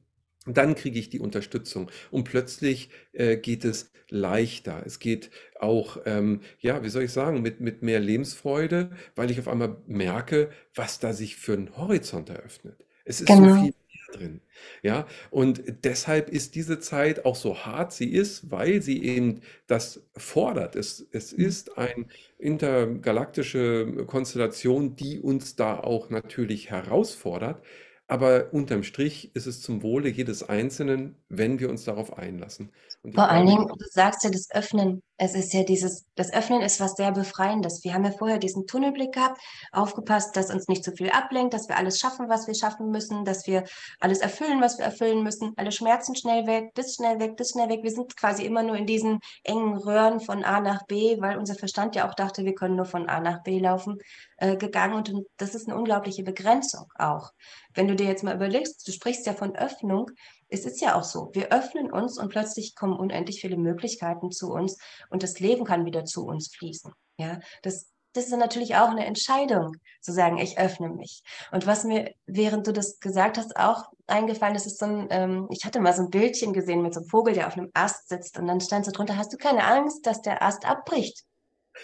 Und dann kriege ich die Unterstützung und plötzlich äh, geht es leichter. Es geht auch, ähm, ja, wie soll ich sagen, mit, mit mehr Lebensfreude, weil ich auf einmal merke, was da sich für ein Horizont eröffnet. Es ist so Genau. viel mehr drin. Ja, und deshalb ist diese Zeit auch so hart sie ist, weil sie eben das fordert. Es, es Mhm. ist eine intergalaktische Konstellation, die uns da auch natürlich herausfordert. Aber unterm Strich ist es zum Wohle jedes Einzelnen, wenn wir uns darauf einlassen. Vor allen Dingen, du sagst ja das Öffnen. Es ist ja dieses, das Öffnen ist was sehr Befreiendes. Wir haben ja vorher diesen Tunnelblick gehabt, aufgepasst, dass uns nicht zu viel ablenkt, dass wir alles schaffen, was wir schaffen müssen, dass wir alles erfüllen, was wir erfüllen müssen, alle Schmerzen schnell weg, das schnell weg, das schnell weg. Wir sind quasi immer nur in diesen engen Röhren von A nach B, weil unser Verstand ja auch dachte, wir können nur von A nach B laufen, äh, gegangen. Und das ist eine unglaubliche Begrenzung auch. Wenn du dir jetzt mal überlegst, du sprichst ja von Öffnung, es ist ja auch so, wir öffnen uns und plötzlich kommen unendlich viele Möglichkeiten zu uns und das Leben kann wieder zu uns fließen. Ja, das, das ist natürlich auch eine Entscheidung, zu sagen, ich öffne mich. Und was mir, während du das gesagt hast, auch eingefallen ist, ist so ein, ähm, ich hatte mal so ein Bildchen gesehen mit so einem Vogel, der auf einem Ast sitzt und dann stand so drunter, hast du keine Angst, dass der Ast abbricht?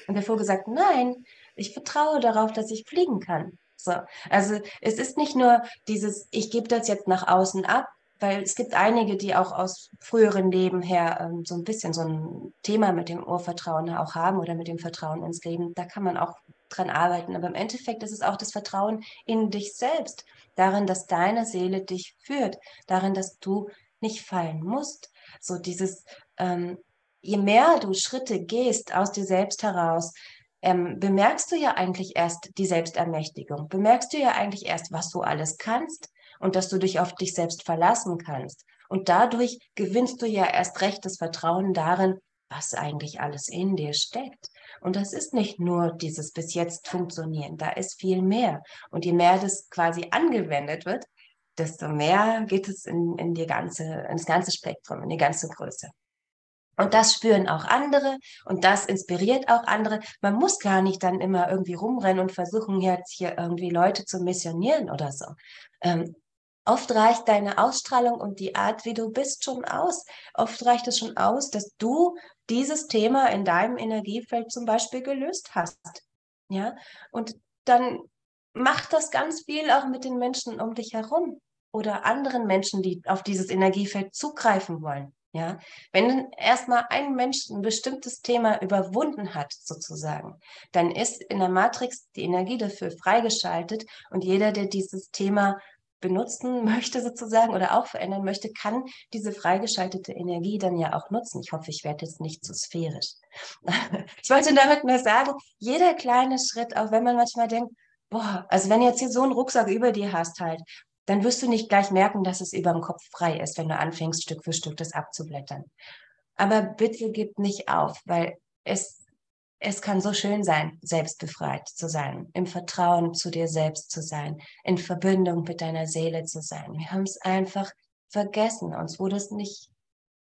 Und der Vogel sagt, nein, ich vertraue darauf, dass ich fliegen kann. So, also es ist nicht nur dieses, ich gebe das jetzt nach außen ab, weil es gibt einige, die auch aus früheren Leben her ähm, so ein bisschen so ein Thema mit dem Urvertrauen auch haben oder mit dem Vertrauen ins Leben. Da kann man auch dran arbeiten. Aber im Endeffekt ist es auch das Vertrauen in dich selbst, darin, dass deine Seele dich führt, darin, dass du nicht fallen musst. So dieses, ähm, je mehr du Schritte gehst aus dir selbst heraus, ähm, bemerkst du ja eigentlich erst die Selbstermächtigung, bemerkst du ja eigentlich erst, was du alles kannst und dass du dich auf dich selbst verlassen kannst. Und dadurch gewinnst du ja erst recht das Vertrauen darin, was eigentlich alles in dir steckt. Und das ist nicht nur dieses bis jetzt funktionieren, da ist viel mehr. Und je mehr das quasi angewendet wird, desto mehr geht es in, in die ganze, ins ganze Spektrum, in die ganze Größe. Und das spüren auch andere und das inspiriert auch andere. Man muss gar nicht dann immer irgendwie rumrennen und versuchen, jetzt hier irgendwie Leute zu missionieren oder so. Ähm, oft reicht deine Ausstrahlung und die Art, wie du bist, schon aus. Oft reicht es schon aus, dass du dieses Thema in deinem Energiefeld zum Beispiel gelöst hast. Ja, und dann macht das ganz viel auch mit den Menschen um dich herum oder anderen Menschen, die auf dieses Energiefeld zugreifen wollen. Ja, wenn erstmal ein Mensch ein bestimmtes Thema überwunden hat, sozusagen, dann ist in der Matrix die Energie dafür freigeschaltet und jeder, der dieses Thema benutzen möchte sozusagen oder auch verändern möchte, kann diese freigeschaltete Energie dann ja auch nutzen. Ich hoffe, ich werde jetzt nicht zu sphärisch. ich wollte damit nur sagen, jeder kleine Schritt, auch wenn man manchmal denkt, boah, also wenn jetzt hier so einen Rucksack über dir hast halt dann wirst du nicht gleich merken, dass es über dem Kopf frei ist, wenn du anfängst, Stück für Stück das abzublättern. Aber bitte gib nicht auf, weil es, es kann so schön sein, selbstbefreit zu sein, im Vertrauen zu dir selbst zu sein, in Verbindung mit deiner Seele zu sein. Wir haben es einfach vergessen. Uns wurde es nicht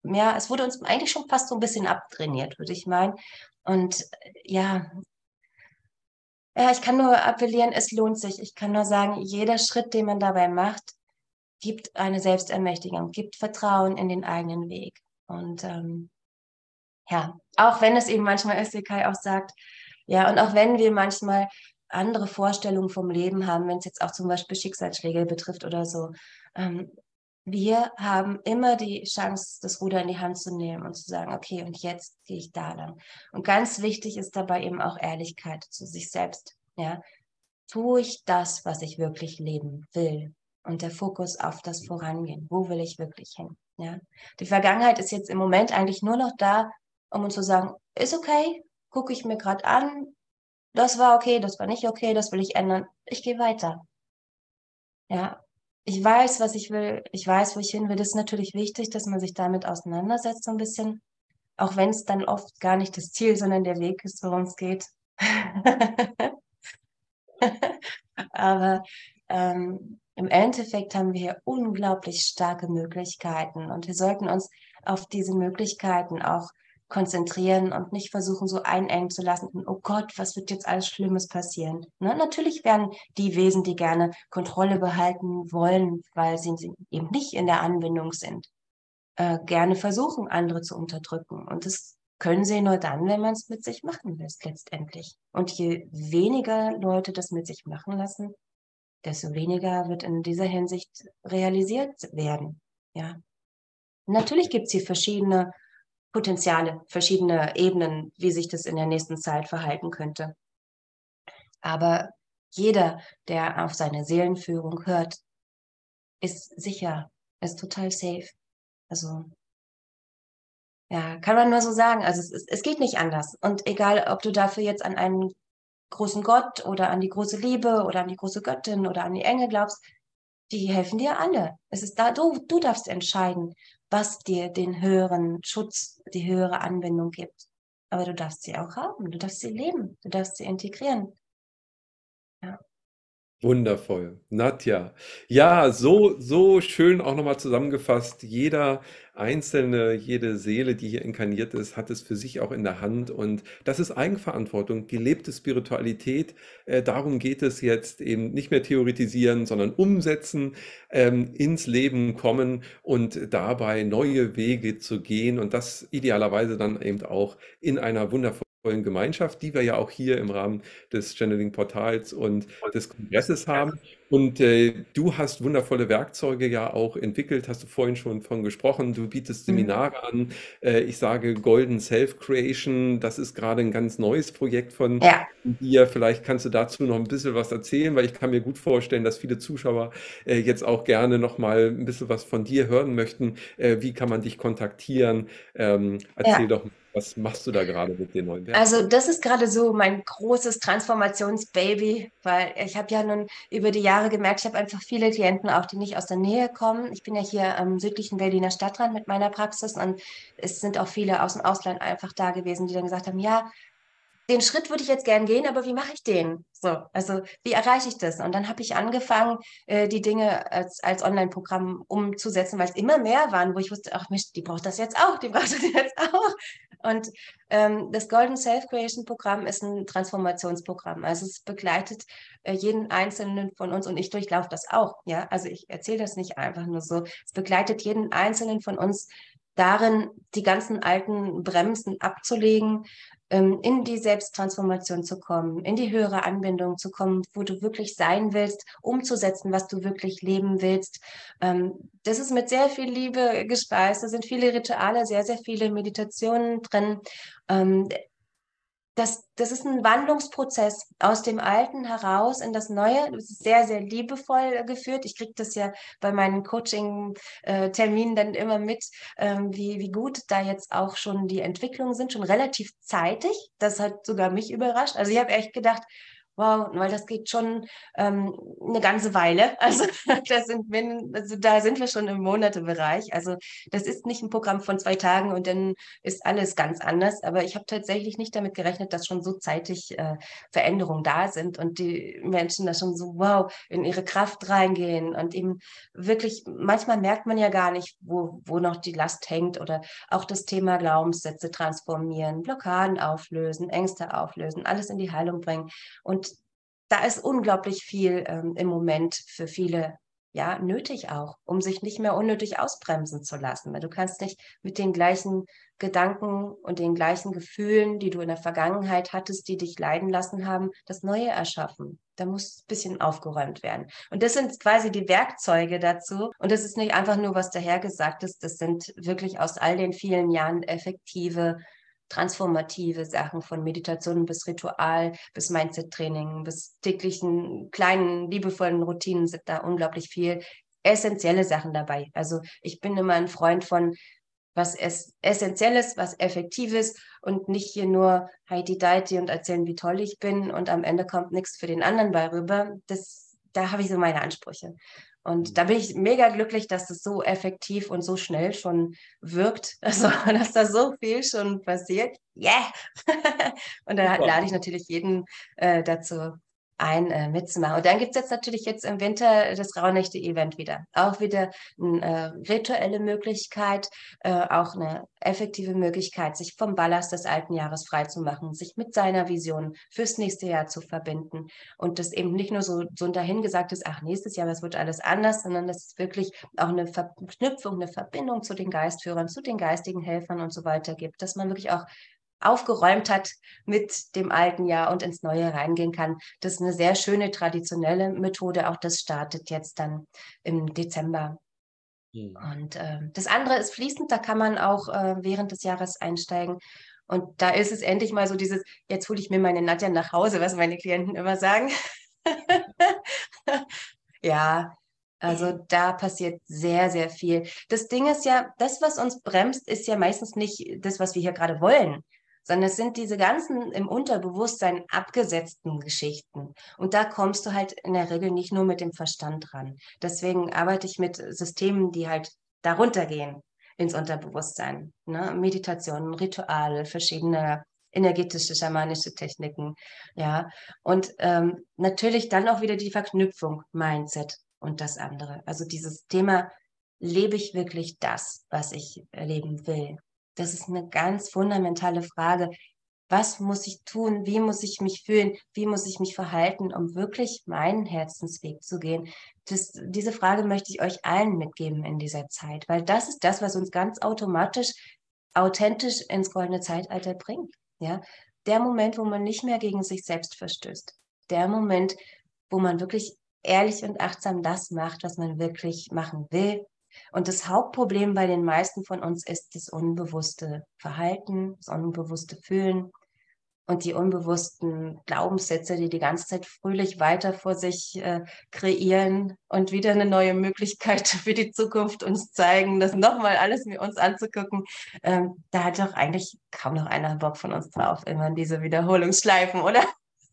mehr, es wurde uns eigentlich schon fast so ein bisschen abtrainiert, würde ich meinen. Und ja, ja, ich kann nur appellieren, es lohnt sich. Ich kann nur sagen, jeder Schritt, den man dabei macht, gibt eine Selbstermächtigung, gibt Vertrauen in den eigenen Weg. Und ähm, ja, auch wenn es eben manchmal ist, wie Kai auch sagt, ja, und auch wenn wir manchmal andere Vorstellungen vom Leben haben, wenn es jetzt auch zum Beispiel Schicksalsschläge betrifft oder so, ähm, wir haben immer die Chance, das Ruder in die Hand zu nehmen und zu sagen, okay, und jetzt gehe ich da lang. Und ganz wichtig ist dabei eben auch Ehrlichkeit zu sich selbst. Ja, tue ich das, was ich wirklich leben will? Und der Fokus auf das Vorangehen. Wo will ich wirklich hin? Ja, die Vergangenheit ist jetzt im Moment eigentlich nur noch da, um uns zu sagen, ist okay, gucke ich mir gerade an, das war okay, das war nicht okay, das will ich ändern, ich gehe weiter. Ja, ich weiß, was ich will, ich weiß, wo ich hin will. Das ist natürlich wichtig, dass man sich damit auseinandersetzt so ein bisschen, auch wenn es dann oft gar nicht das Ziel, sondern der Weg ist, worum es geht. Aber ähm, im Endeffekt haben wir hier unglaublich starke Möglichkeiten und wir sollten uns auf diese Möglichkeiten auch konzentrieren und nicht versuchen, so einengen zu lassen, oh Gott, was wird jetzt alles Schlimmes passieren? Ne? Natürlich werden die Wesen, die gerne Kontrolle behalten wollen, weil sie eben nicht in der Anbindung sind, äh, gerne versuchen, andere zu unterdrücken. Und das können sie nur dann, wenn man es mit sich machen lässt, letztendlich. Und je weniger Leute das mit sich machen lassen, desto weniger wird in dieser Hinsicht realisiert werden. Ja. Natürlich gibt es hier verschiedene Potenziale, verschiedene Ebenen, wie sich das in der nächsten Zeit verhalten könnte. Aber jeder, der auf seine Seelenführung hört, ist sicher, ist total safe. Also, ja, kann man nur so sagen. Also, es, es geht nicht anders. Und egal, ob du dafür jetzt an einen großen Gott oder an die große Liebe oder an die große Göttin oder an die Engel glaubst, die helfen dir alle. Es ist da, du, du darfst entscheiden, was dir den höheren Schutz, die höhere Anwendung gibt. Aber du darfst sie auch haben, du darfst sie leben, du darfst sie integrieren. Wundervoll. Nadja. Ja, so, so schön auch nochmal zusammengefasst. Jeder Einzelne, jede Seele, die hier inkarniert ist, hat es für sich auch in der Hand. Und das ist Eigenverantwortung, gelebte Spiritualität. Äh, darum geht es jetzt eben nicht mehr theoretisieren, sondern umsetzen, ähm, ins Leben kommen und dabei neue Wege zu gehen. Und das idealerweise dann eben auch in einer wundervollen Gemeinschaft, die wir ja auch hier im Rahmen des Channeling-Portals und des Kongresses haben. Und äh, du hast wundervolle Werkzeuge ja auch entwickelt, hast du vorhin schon von gesprochen. Du bietest mhm. Seminare mhm. an. Äh, ich sage Golden Self-Creation, das ist gerade ein ganz neues Projekt von ja. dir. Vielleicht kannst du dazu noch ein bisschen was erzählen, weil ich kann mir gut vorstellen, dass viele Zuschauer äh, jetzt auch gerne noch mal ein bisschen was von dir hören möchten. Äh, wie kann man dich kontaktieren? Ähm, erzähl ja. doch mal. Was machst du da gerade mit den neuen Werken? Also das ist gerade so mein großes Transformationsbaby, weil ich habe ja nun über die Jahre gemerkt, ich habe einfach viele Klienten auch, die nicht aus der Nähe kommen. Ich bin ja hier am südlichen Berliner Stadtrand mit meiner Praxis und es sind auch viele aus dem Ausland einfach da gewesen, die dann gesagt haben, ja, den Schritt würde ich jetzt gern gehen, aber wie mache ich den? So, also wie erreiche ich das? Und dann habe ich angefangen, äh, die Dinge als, als Online-Programm umzusetzen, weil es immer mehr waren, wo ich wusste, ach Mist, die braucht das jetzt auch, die braucht das jetzt auch. Und ähm, das Golden Self-Creation-Programm ist ein Transformationsprogramm. Also es begleitet äh, jeden Einzelnen von uns und ich durchlaufe das auch. Ja, also ich erzähle das nicht einfach nur so. Es begleitet jeden Einzelnen von uns darin, die ganzen alten Bremsen abzulegen, in die Selbsttransformation zu kommen, in die höhere Anbindung zu kommen, wo du wirklich sein willst, umzusetzen, was du wirklich leben willst. Ähm, das ist mit sehr viel Liebe gespeist. Da sind viele Rituale, sehr, sehr viele Meditationen drin. Das, das ist ein Wandlungsprozess aus dem Alten heraus in das Neue. Das ist sehr, sehr liebevoll geführt. Ich kriege das ja bei meinen Coaching-Terminen dann immer mit, ähm, wie, wie gut da jetzt auch schon die Entwicklungen sind, schon relativ zeitig. Das hat sogar mich überrascht. Also ich habe echt gedacht, Wow, weil das geht schon ähm, eine ganze Weile. Also, sind also da sind wir schon im Monatebereich. Also das ist nicht ein Programm von zwei Tagen und dann ist alles ganz anders. Aber ich habe tatsächlich nicht damit gerechnet, dass schon so zeitig äh, Veränderungen da sind und die Menschen da schon so wow in ihre Kraft reingehen und eben wirklich, manchmal merkt man ja gar nicht, wo, wo noch die Last hängt oder auch das Thema Glaubenssätze transformieren, Blockaden auflösen, Ängste auflösen, alles in die Heilung bringen. Und da ist unglaublich viel ähm, im Moment für viele ja, nötig auch, um sich nicht mehr unnötig ausbremsen zu lassen. Weil du kannst nicht mit den gleichen Gedanken und den gleichen Gefühlen, die du in der Vergangenheit hattest, die dich leiden lassen haben, das Neue erschaffen. Da muss ein bisschen aufgeräumt werden. Und das sind quasi die Werkzeuge dazu. Und das ist nicht einfach nur, was dahergesagt ist. Das sind wirklich aus all den vielen Jahren effektive transformative Sachen von Meditation bis Ritual, bis Mindset-Training, bis täglichen kleinen, liebevollen Routinen sind da unglaublich viel essentielle Sachen dabei. Also ich bin immer ein Freund von was es Essentielles, was Effektives und nicht hier nur Heidi Deiti und erzählen, wie toll ich bin und am Ende kommt nichts für den anderen bei rüber. Das, da habe ich so meine Ansprüche. Und mhm. da bin ich mega glücklich, dass das so effektiv und so schnell schon wirkt. Also, dass da so viel schon passiert. Yeah! und da lade ich natürlich jeden äh, dazu ein, äh, mitzumachen. Und dann gibt es jetzt natürlich jetzt im Winter das Rauhnächte-Event wieder. Auch wieder eine äh, rituelle Möglichkeit, äh, auch eine effektive Möglichkeit, sich vom Ballast des alten Jahres freizumachen, sich mit seiner Vision fürs nächste Jahr zu verbinden. Und das eben nicht nur so, so dahingesagt ist, ach, nächstes Jahr, was wird alles anders, sondern dass es wirklich auch eine Verknüpfung, eine Verbindung zu den Geistführern, zu den geistigen Helfern und so weiter gibt, dass man wirklich auch aufgeräumt hat mit dem alten Jahr und ins neue reingehen kann. Das ist eine sehr schöne traditionelle Methode. Auch das startet jetzt dann im Dezember. Mhm. Und äh, das andere ist fließend, da kann man auch äh, während des Jahres einsteigen. Und da ist es endlich mal so dieses, jetzt hole ich mir meine Nadja nach Hause, was meine Klienten immer sagen. ja, also da passiert sehr, sehr viel. Das Ding ist ja, das, was uns bremst, ist ja meistens nicht das, was wir hier gerade wollen, sondern es sind diese ganzen im Unterbewusstsein abgesetzten Geschichten. Und da kommst du halt in der Regel nicht nur mit dem Verstand ran. Deswegen arbeite ich mit Systemen, die halt darunter gehen ins Unterbewusstsein. Ne? Meditationen, Rituale, verschiedene energetische, schamanische Techniken. Ja, und ähm, natürlich dann auch wieder die Verknüpfung Mindset und das andere. Also dieses Thema, lebe ich wirklich das, was ich erleben will? Das ist eine ganz fundamentale Frage. Was muss ich tun? Wie muss ich mich fühlen? Wie muss ich mich verhalten, um wirklich meinen Herzensweg zu gehen? Das, diese Frage möchte ich euch allen mitgeben in dieser Zeit, weil das ist das, was uns ganz automatisch, authentisch ins goldene Zeitalter bringt. Ja, der Moment, wo man nicht mehr gegen sich selbst verstößt. Der Moment, wo man wirklich ehrlich und achtsam das macht, was man wirklich machen will und das Hauptproblem bei den meisten von uns ist das unbewusste Verhalten, das unbewusste Fühlen und die unbewussten Glaubenssätze, die die ganze Zeit fröhlich weiter vor sich äh, kreieren und wieder eine neue Möglichkeit für die Zukunft uns zeigen, das nochmal alles mit uns anzugucken. Ähm, da hat doch eigentlich kaum noch einer Bock von uns drauf, immer diese Wiederholungsschleifen, oder?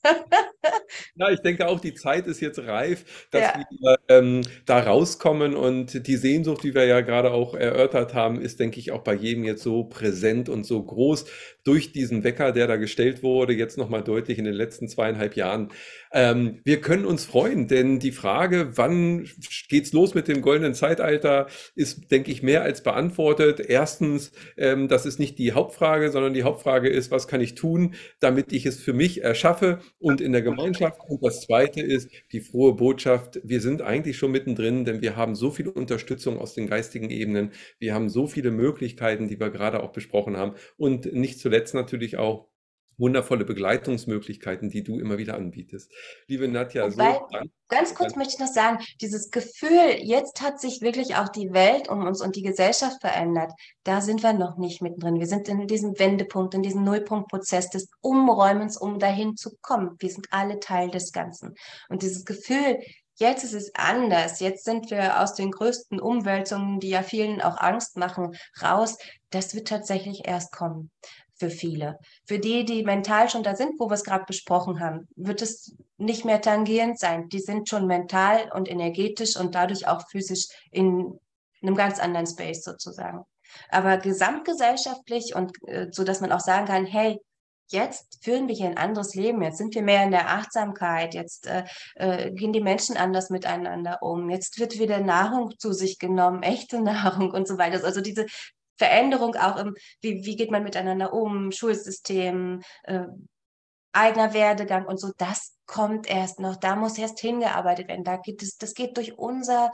Ja, ich denke auch, die Zeit ist jetzt reif, dass ja. wir ähm, da rauskommen und die Sehnsucht, die wir ja gerade auch erörtert haben, ist, denke ich, auch bei jedem jetzt so präsent und so groß durch diesen Wecker, der da gestellt wurde, jetzt nochmal deutlich in den letzten zweieinhalb Jahren. Ähm, wir können uns freuen, denn die Frage, wann geht's los mit dem goldenen Zeitalter, ist, denke ich, mehr als beantwortet. Erstens, ähm, das ist nicht die Hauptfrage, sondern die Hauptfrage ist, was kann ich tun, damit ich es für mich erschaffe und in der Gemeinschaft. Und das Zweite ist die frohe Botschaft, wir sind eigentlich schon mittendrin, denn wir haben so viel Unterstützung aus den geistigen Ebenen. Wir haben so viele Möglichkeiten, die wir gerade auch besprochen haben. Und nicht zuletzt natürlich auch wundervolle Begleitungsmöglichkeiten, die du immer wieder anbietest. Liebe Nadja, so Wobei, ganz kurz möchte ich noch sagen, dieses Gefühl, jetzt hat sich wirklich auch die Welt um uns und die Gesellschaft verändert. Da sind wir noch nicht mittendrin. Wir sind in diesem Wendepunkt, in diesem Nullpunktprozess des Umräumens, um dahin zu kommen. Wir sind alle Teil des Ganzen. Und dieses Gefühl, jetzt ist es anders. Jetzt sind wir aus den größten Umwälzungen, die ja vielen auch Angst machen, raus. Das wird tatsächlich erst kommen für viele. Für die, die mental schon da sind, wo wir es gerade besprochen haben, wird es nicht mehr tangierend sein. Die sind schon mental und energetisch und dadurch auch physisch in einem ganz anderen Space sozusagen. Aber gesamtgesellschaftlich und äh, so, dass man auch sagen kann, hey, jetzt führen wir hier ein anderes Leben, jetzt sind wir mehr in der Achtsamkeit, jetzt äh, äh, gehen die Menschen anders miteinander um, jetzt wird wieder Nahrung zu sich genommen, echte Nahrung und so weiter. Also diese Veränderung auch im, wie, wie geht man miteinander um, Schulsystem, äh, eigener Werdegang und so, das kommt erst noch, da muss erst hingearbeitet werden. Da geht es, das geht durch unser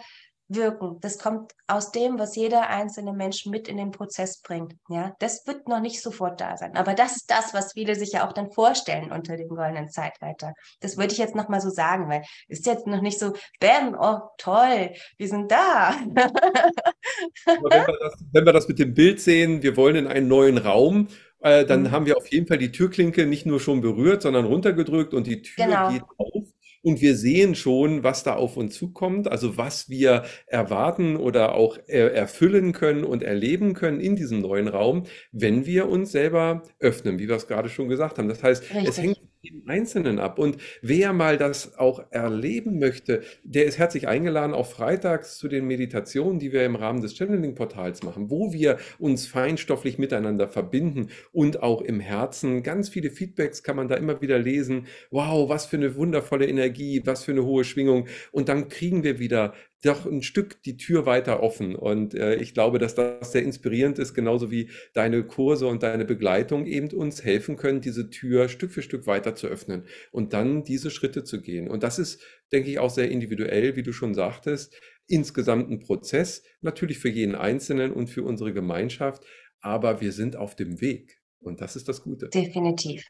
wirken. Das kommt aus dem, was jeder einzelne Mensch mit in den Prozess bringt. Ja, das wird noch nicht sofort da sein. Aber das ist das, was viele sich ja auch dann vorstellen unter dem goldenen Zeitalter. Das würde ich jetzt noch mal so sagen, weil ist jetzt noch nicht so, bam, oh toll, wir sind da. wenn, wir das, wenn wir das mit dem Bild sehen, wir wollen in einen neuen Raum, äh, dann mhm. haben wir auf jeden Fall die Türklinke nicht nur schon berührt, sondern runtergedrückt und die Tür genau. geht auf und wir sehen schon, was da auf uns zukommt, also was wir erwarten oder auch erfüllen können und erleben können in diesem neuen Raum, wenn wir uns selber öffnen, wie wir es gerade schon gesagt haben. Das heißt, Richtig. es hängt jeden Einzelnen ab. Und wer mal das auch erleben möchte, der ist herzlich eingeladen, auch freitags zu den Meditationen, die wir im Rahmen des Channeling-Portals machen, wo wir uns feinstofflich miteinander verbinden und auch im Herzen. Ganz viele Feedbacks kann man da immer wieder lesen. Wow, was für eine wundervolle Energie, was für eine hohe Schwingung. Und dann kriegen wir wieder doch ein Stück die Tür weiter offen. Und äh, ich glaube, dass das sehr inspirierend ist, genauso wie deine Kurse und deine Begleitung eben uns helfen können, diese Tür Stück für Stück weiter zu öffnen und dann diese Schritte zu gehen. Und das ist, denke ich, auch sehr individuell, wie du schon sagtest, insgesamt ein Prozess, natürlich für jeden Einzelnen und für unsere Gemeinschaft, aber wir sind auf dem Weg. Und das ist das Gute. Definitiv.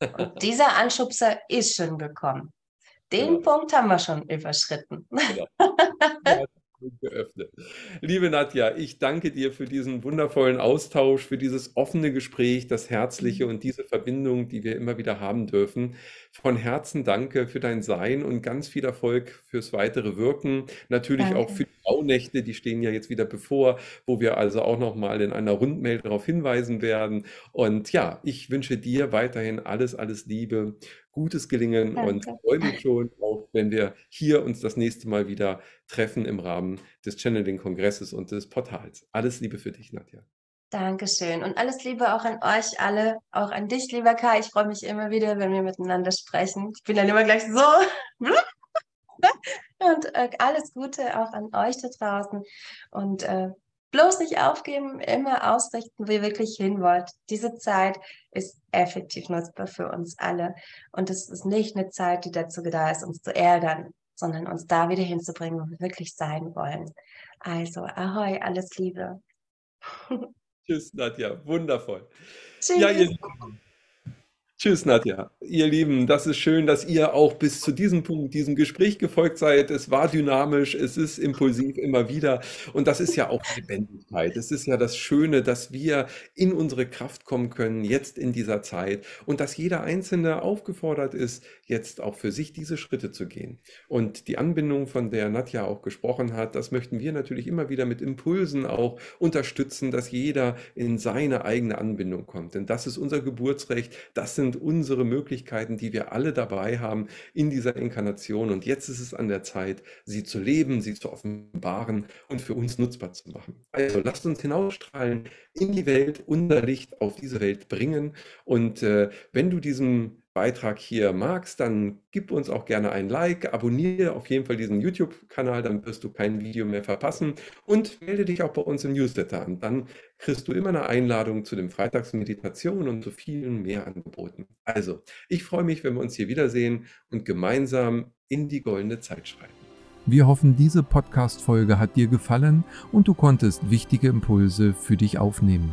Und dieser Anschubser ist schon gekommen. Den ja. Punkt haben wir schon überschritten. Ja. Geöffnet. Liebe Nadja, ich danke dir für diesen wundervollen Austausch, für dieses offene Gespräch, das Herzliche mhm. und diese Verbindung, die wir immer wieder haben dürfen. Von Herzen danke für dein Sein und ganz viel Erfolg fürs weitere Wirken. Natürlich danke. auch für die Baunächte, die stehen ja jetzt wieder bevor, wo wir also auch nochmal in einer Rundmail darauf hinweisen werden. Und ja, ich wünsche dir weiterhin alles, alles Liebe gutes Gelingen Danke. und freue mich schon auch, wenn wir hier uns das nächste Mal wieder treffen im Rahmen des Channeling-Kongresses und des Portals. Alles Liebe für dich, Nadja. Dankeschön und alles Liebe auch an euch alle, auch an dich, lieber Kai. Ich freue mich immer wieder, wenn wir miteinander sprechen. Ich bin dann immer gleich so. und äh, alles Gute auch an euch da draußen und äh, bloß nicht aufgeben, immer ausrichten, wo ihr wirklich hin wollt. Diese Zeit ist effektiv nutzbar für uns alle. Und es ist nicht eine Zeit, die dazu da ist, uns zu ärgern, sondern uns da wieder hinzubringen, wo wir wirklich sein wollen. Also, ahoi, alles Liebe. Tschüss, Nadja. Wundervoll. Tschüss. Ja, ihr Tschüss, Nadja. Ihr Lieben, das ist schön, dass ihr auch bis zu diesem Punkt, diesem Gespräch gefolgt seid. Es war dynamisch, es ist impulsiv immer wieder. Und das ist ja auch Lebendigkeit. Es ist ja das Schöne, dass wir in unsere Kraft kommen können, jetzt in dieser Zeit. Und dass jeder Einzelne aufgefordert ist, jetzt auch für sich diese Schritte zu gehen. Und die Anbindung, von der Nadja auch gesprochen hat, das möchten wir natürlich immer wieder mit Impulsen auch unterstützen, dass jeder in seine eigene Anbindung kommt. Denn das ist unser Geburtsrecht. Das sind sind unsere Möglichkeiten, die wir alle dabei haben in dieser Inkarnation. Und jetzt ist es an der Zeit, sie zu leben, sie zu offenbaren und für uns nutzbar zu machen. Also lasst uns hinausstrahlen in die Welt, unser Licht auf diese Welt bringen. Und äh, wenn du diesem Beitrag hier magst, dann gib uns auch gerne ein Like, abonniere auf jeden Fall diesen YouTube-Kanal, dann wirst du kein Video mehr verpassen und melde dich auch bei uns im Newsletter an. Dann kriegst du immer eine Einladung zu den Freitagsmeditationen und zu vielen mehr Angeboten. Also, ich freue mich, wenn wir uns hier wiedersehen und gemeinsam in die goldene Zeit schreiben. Wir hoffen, diese Podcast-Folge hat dir gefallen und du konntest wichtige Impulse für dich aufnehmen.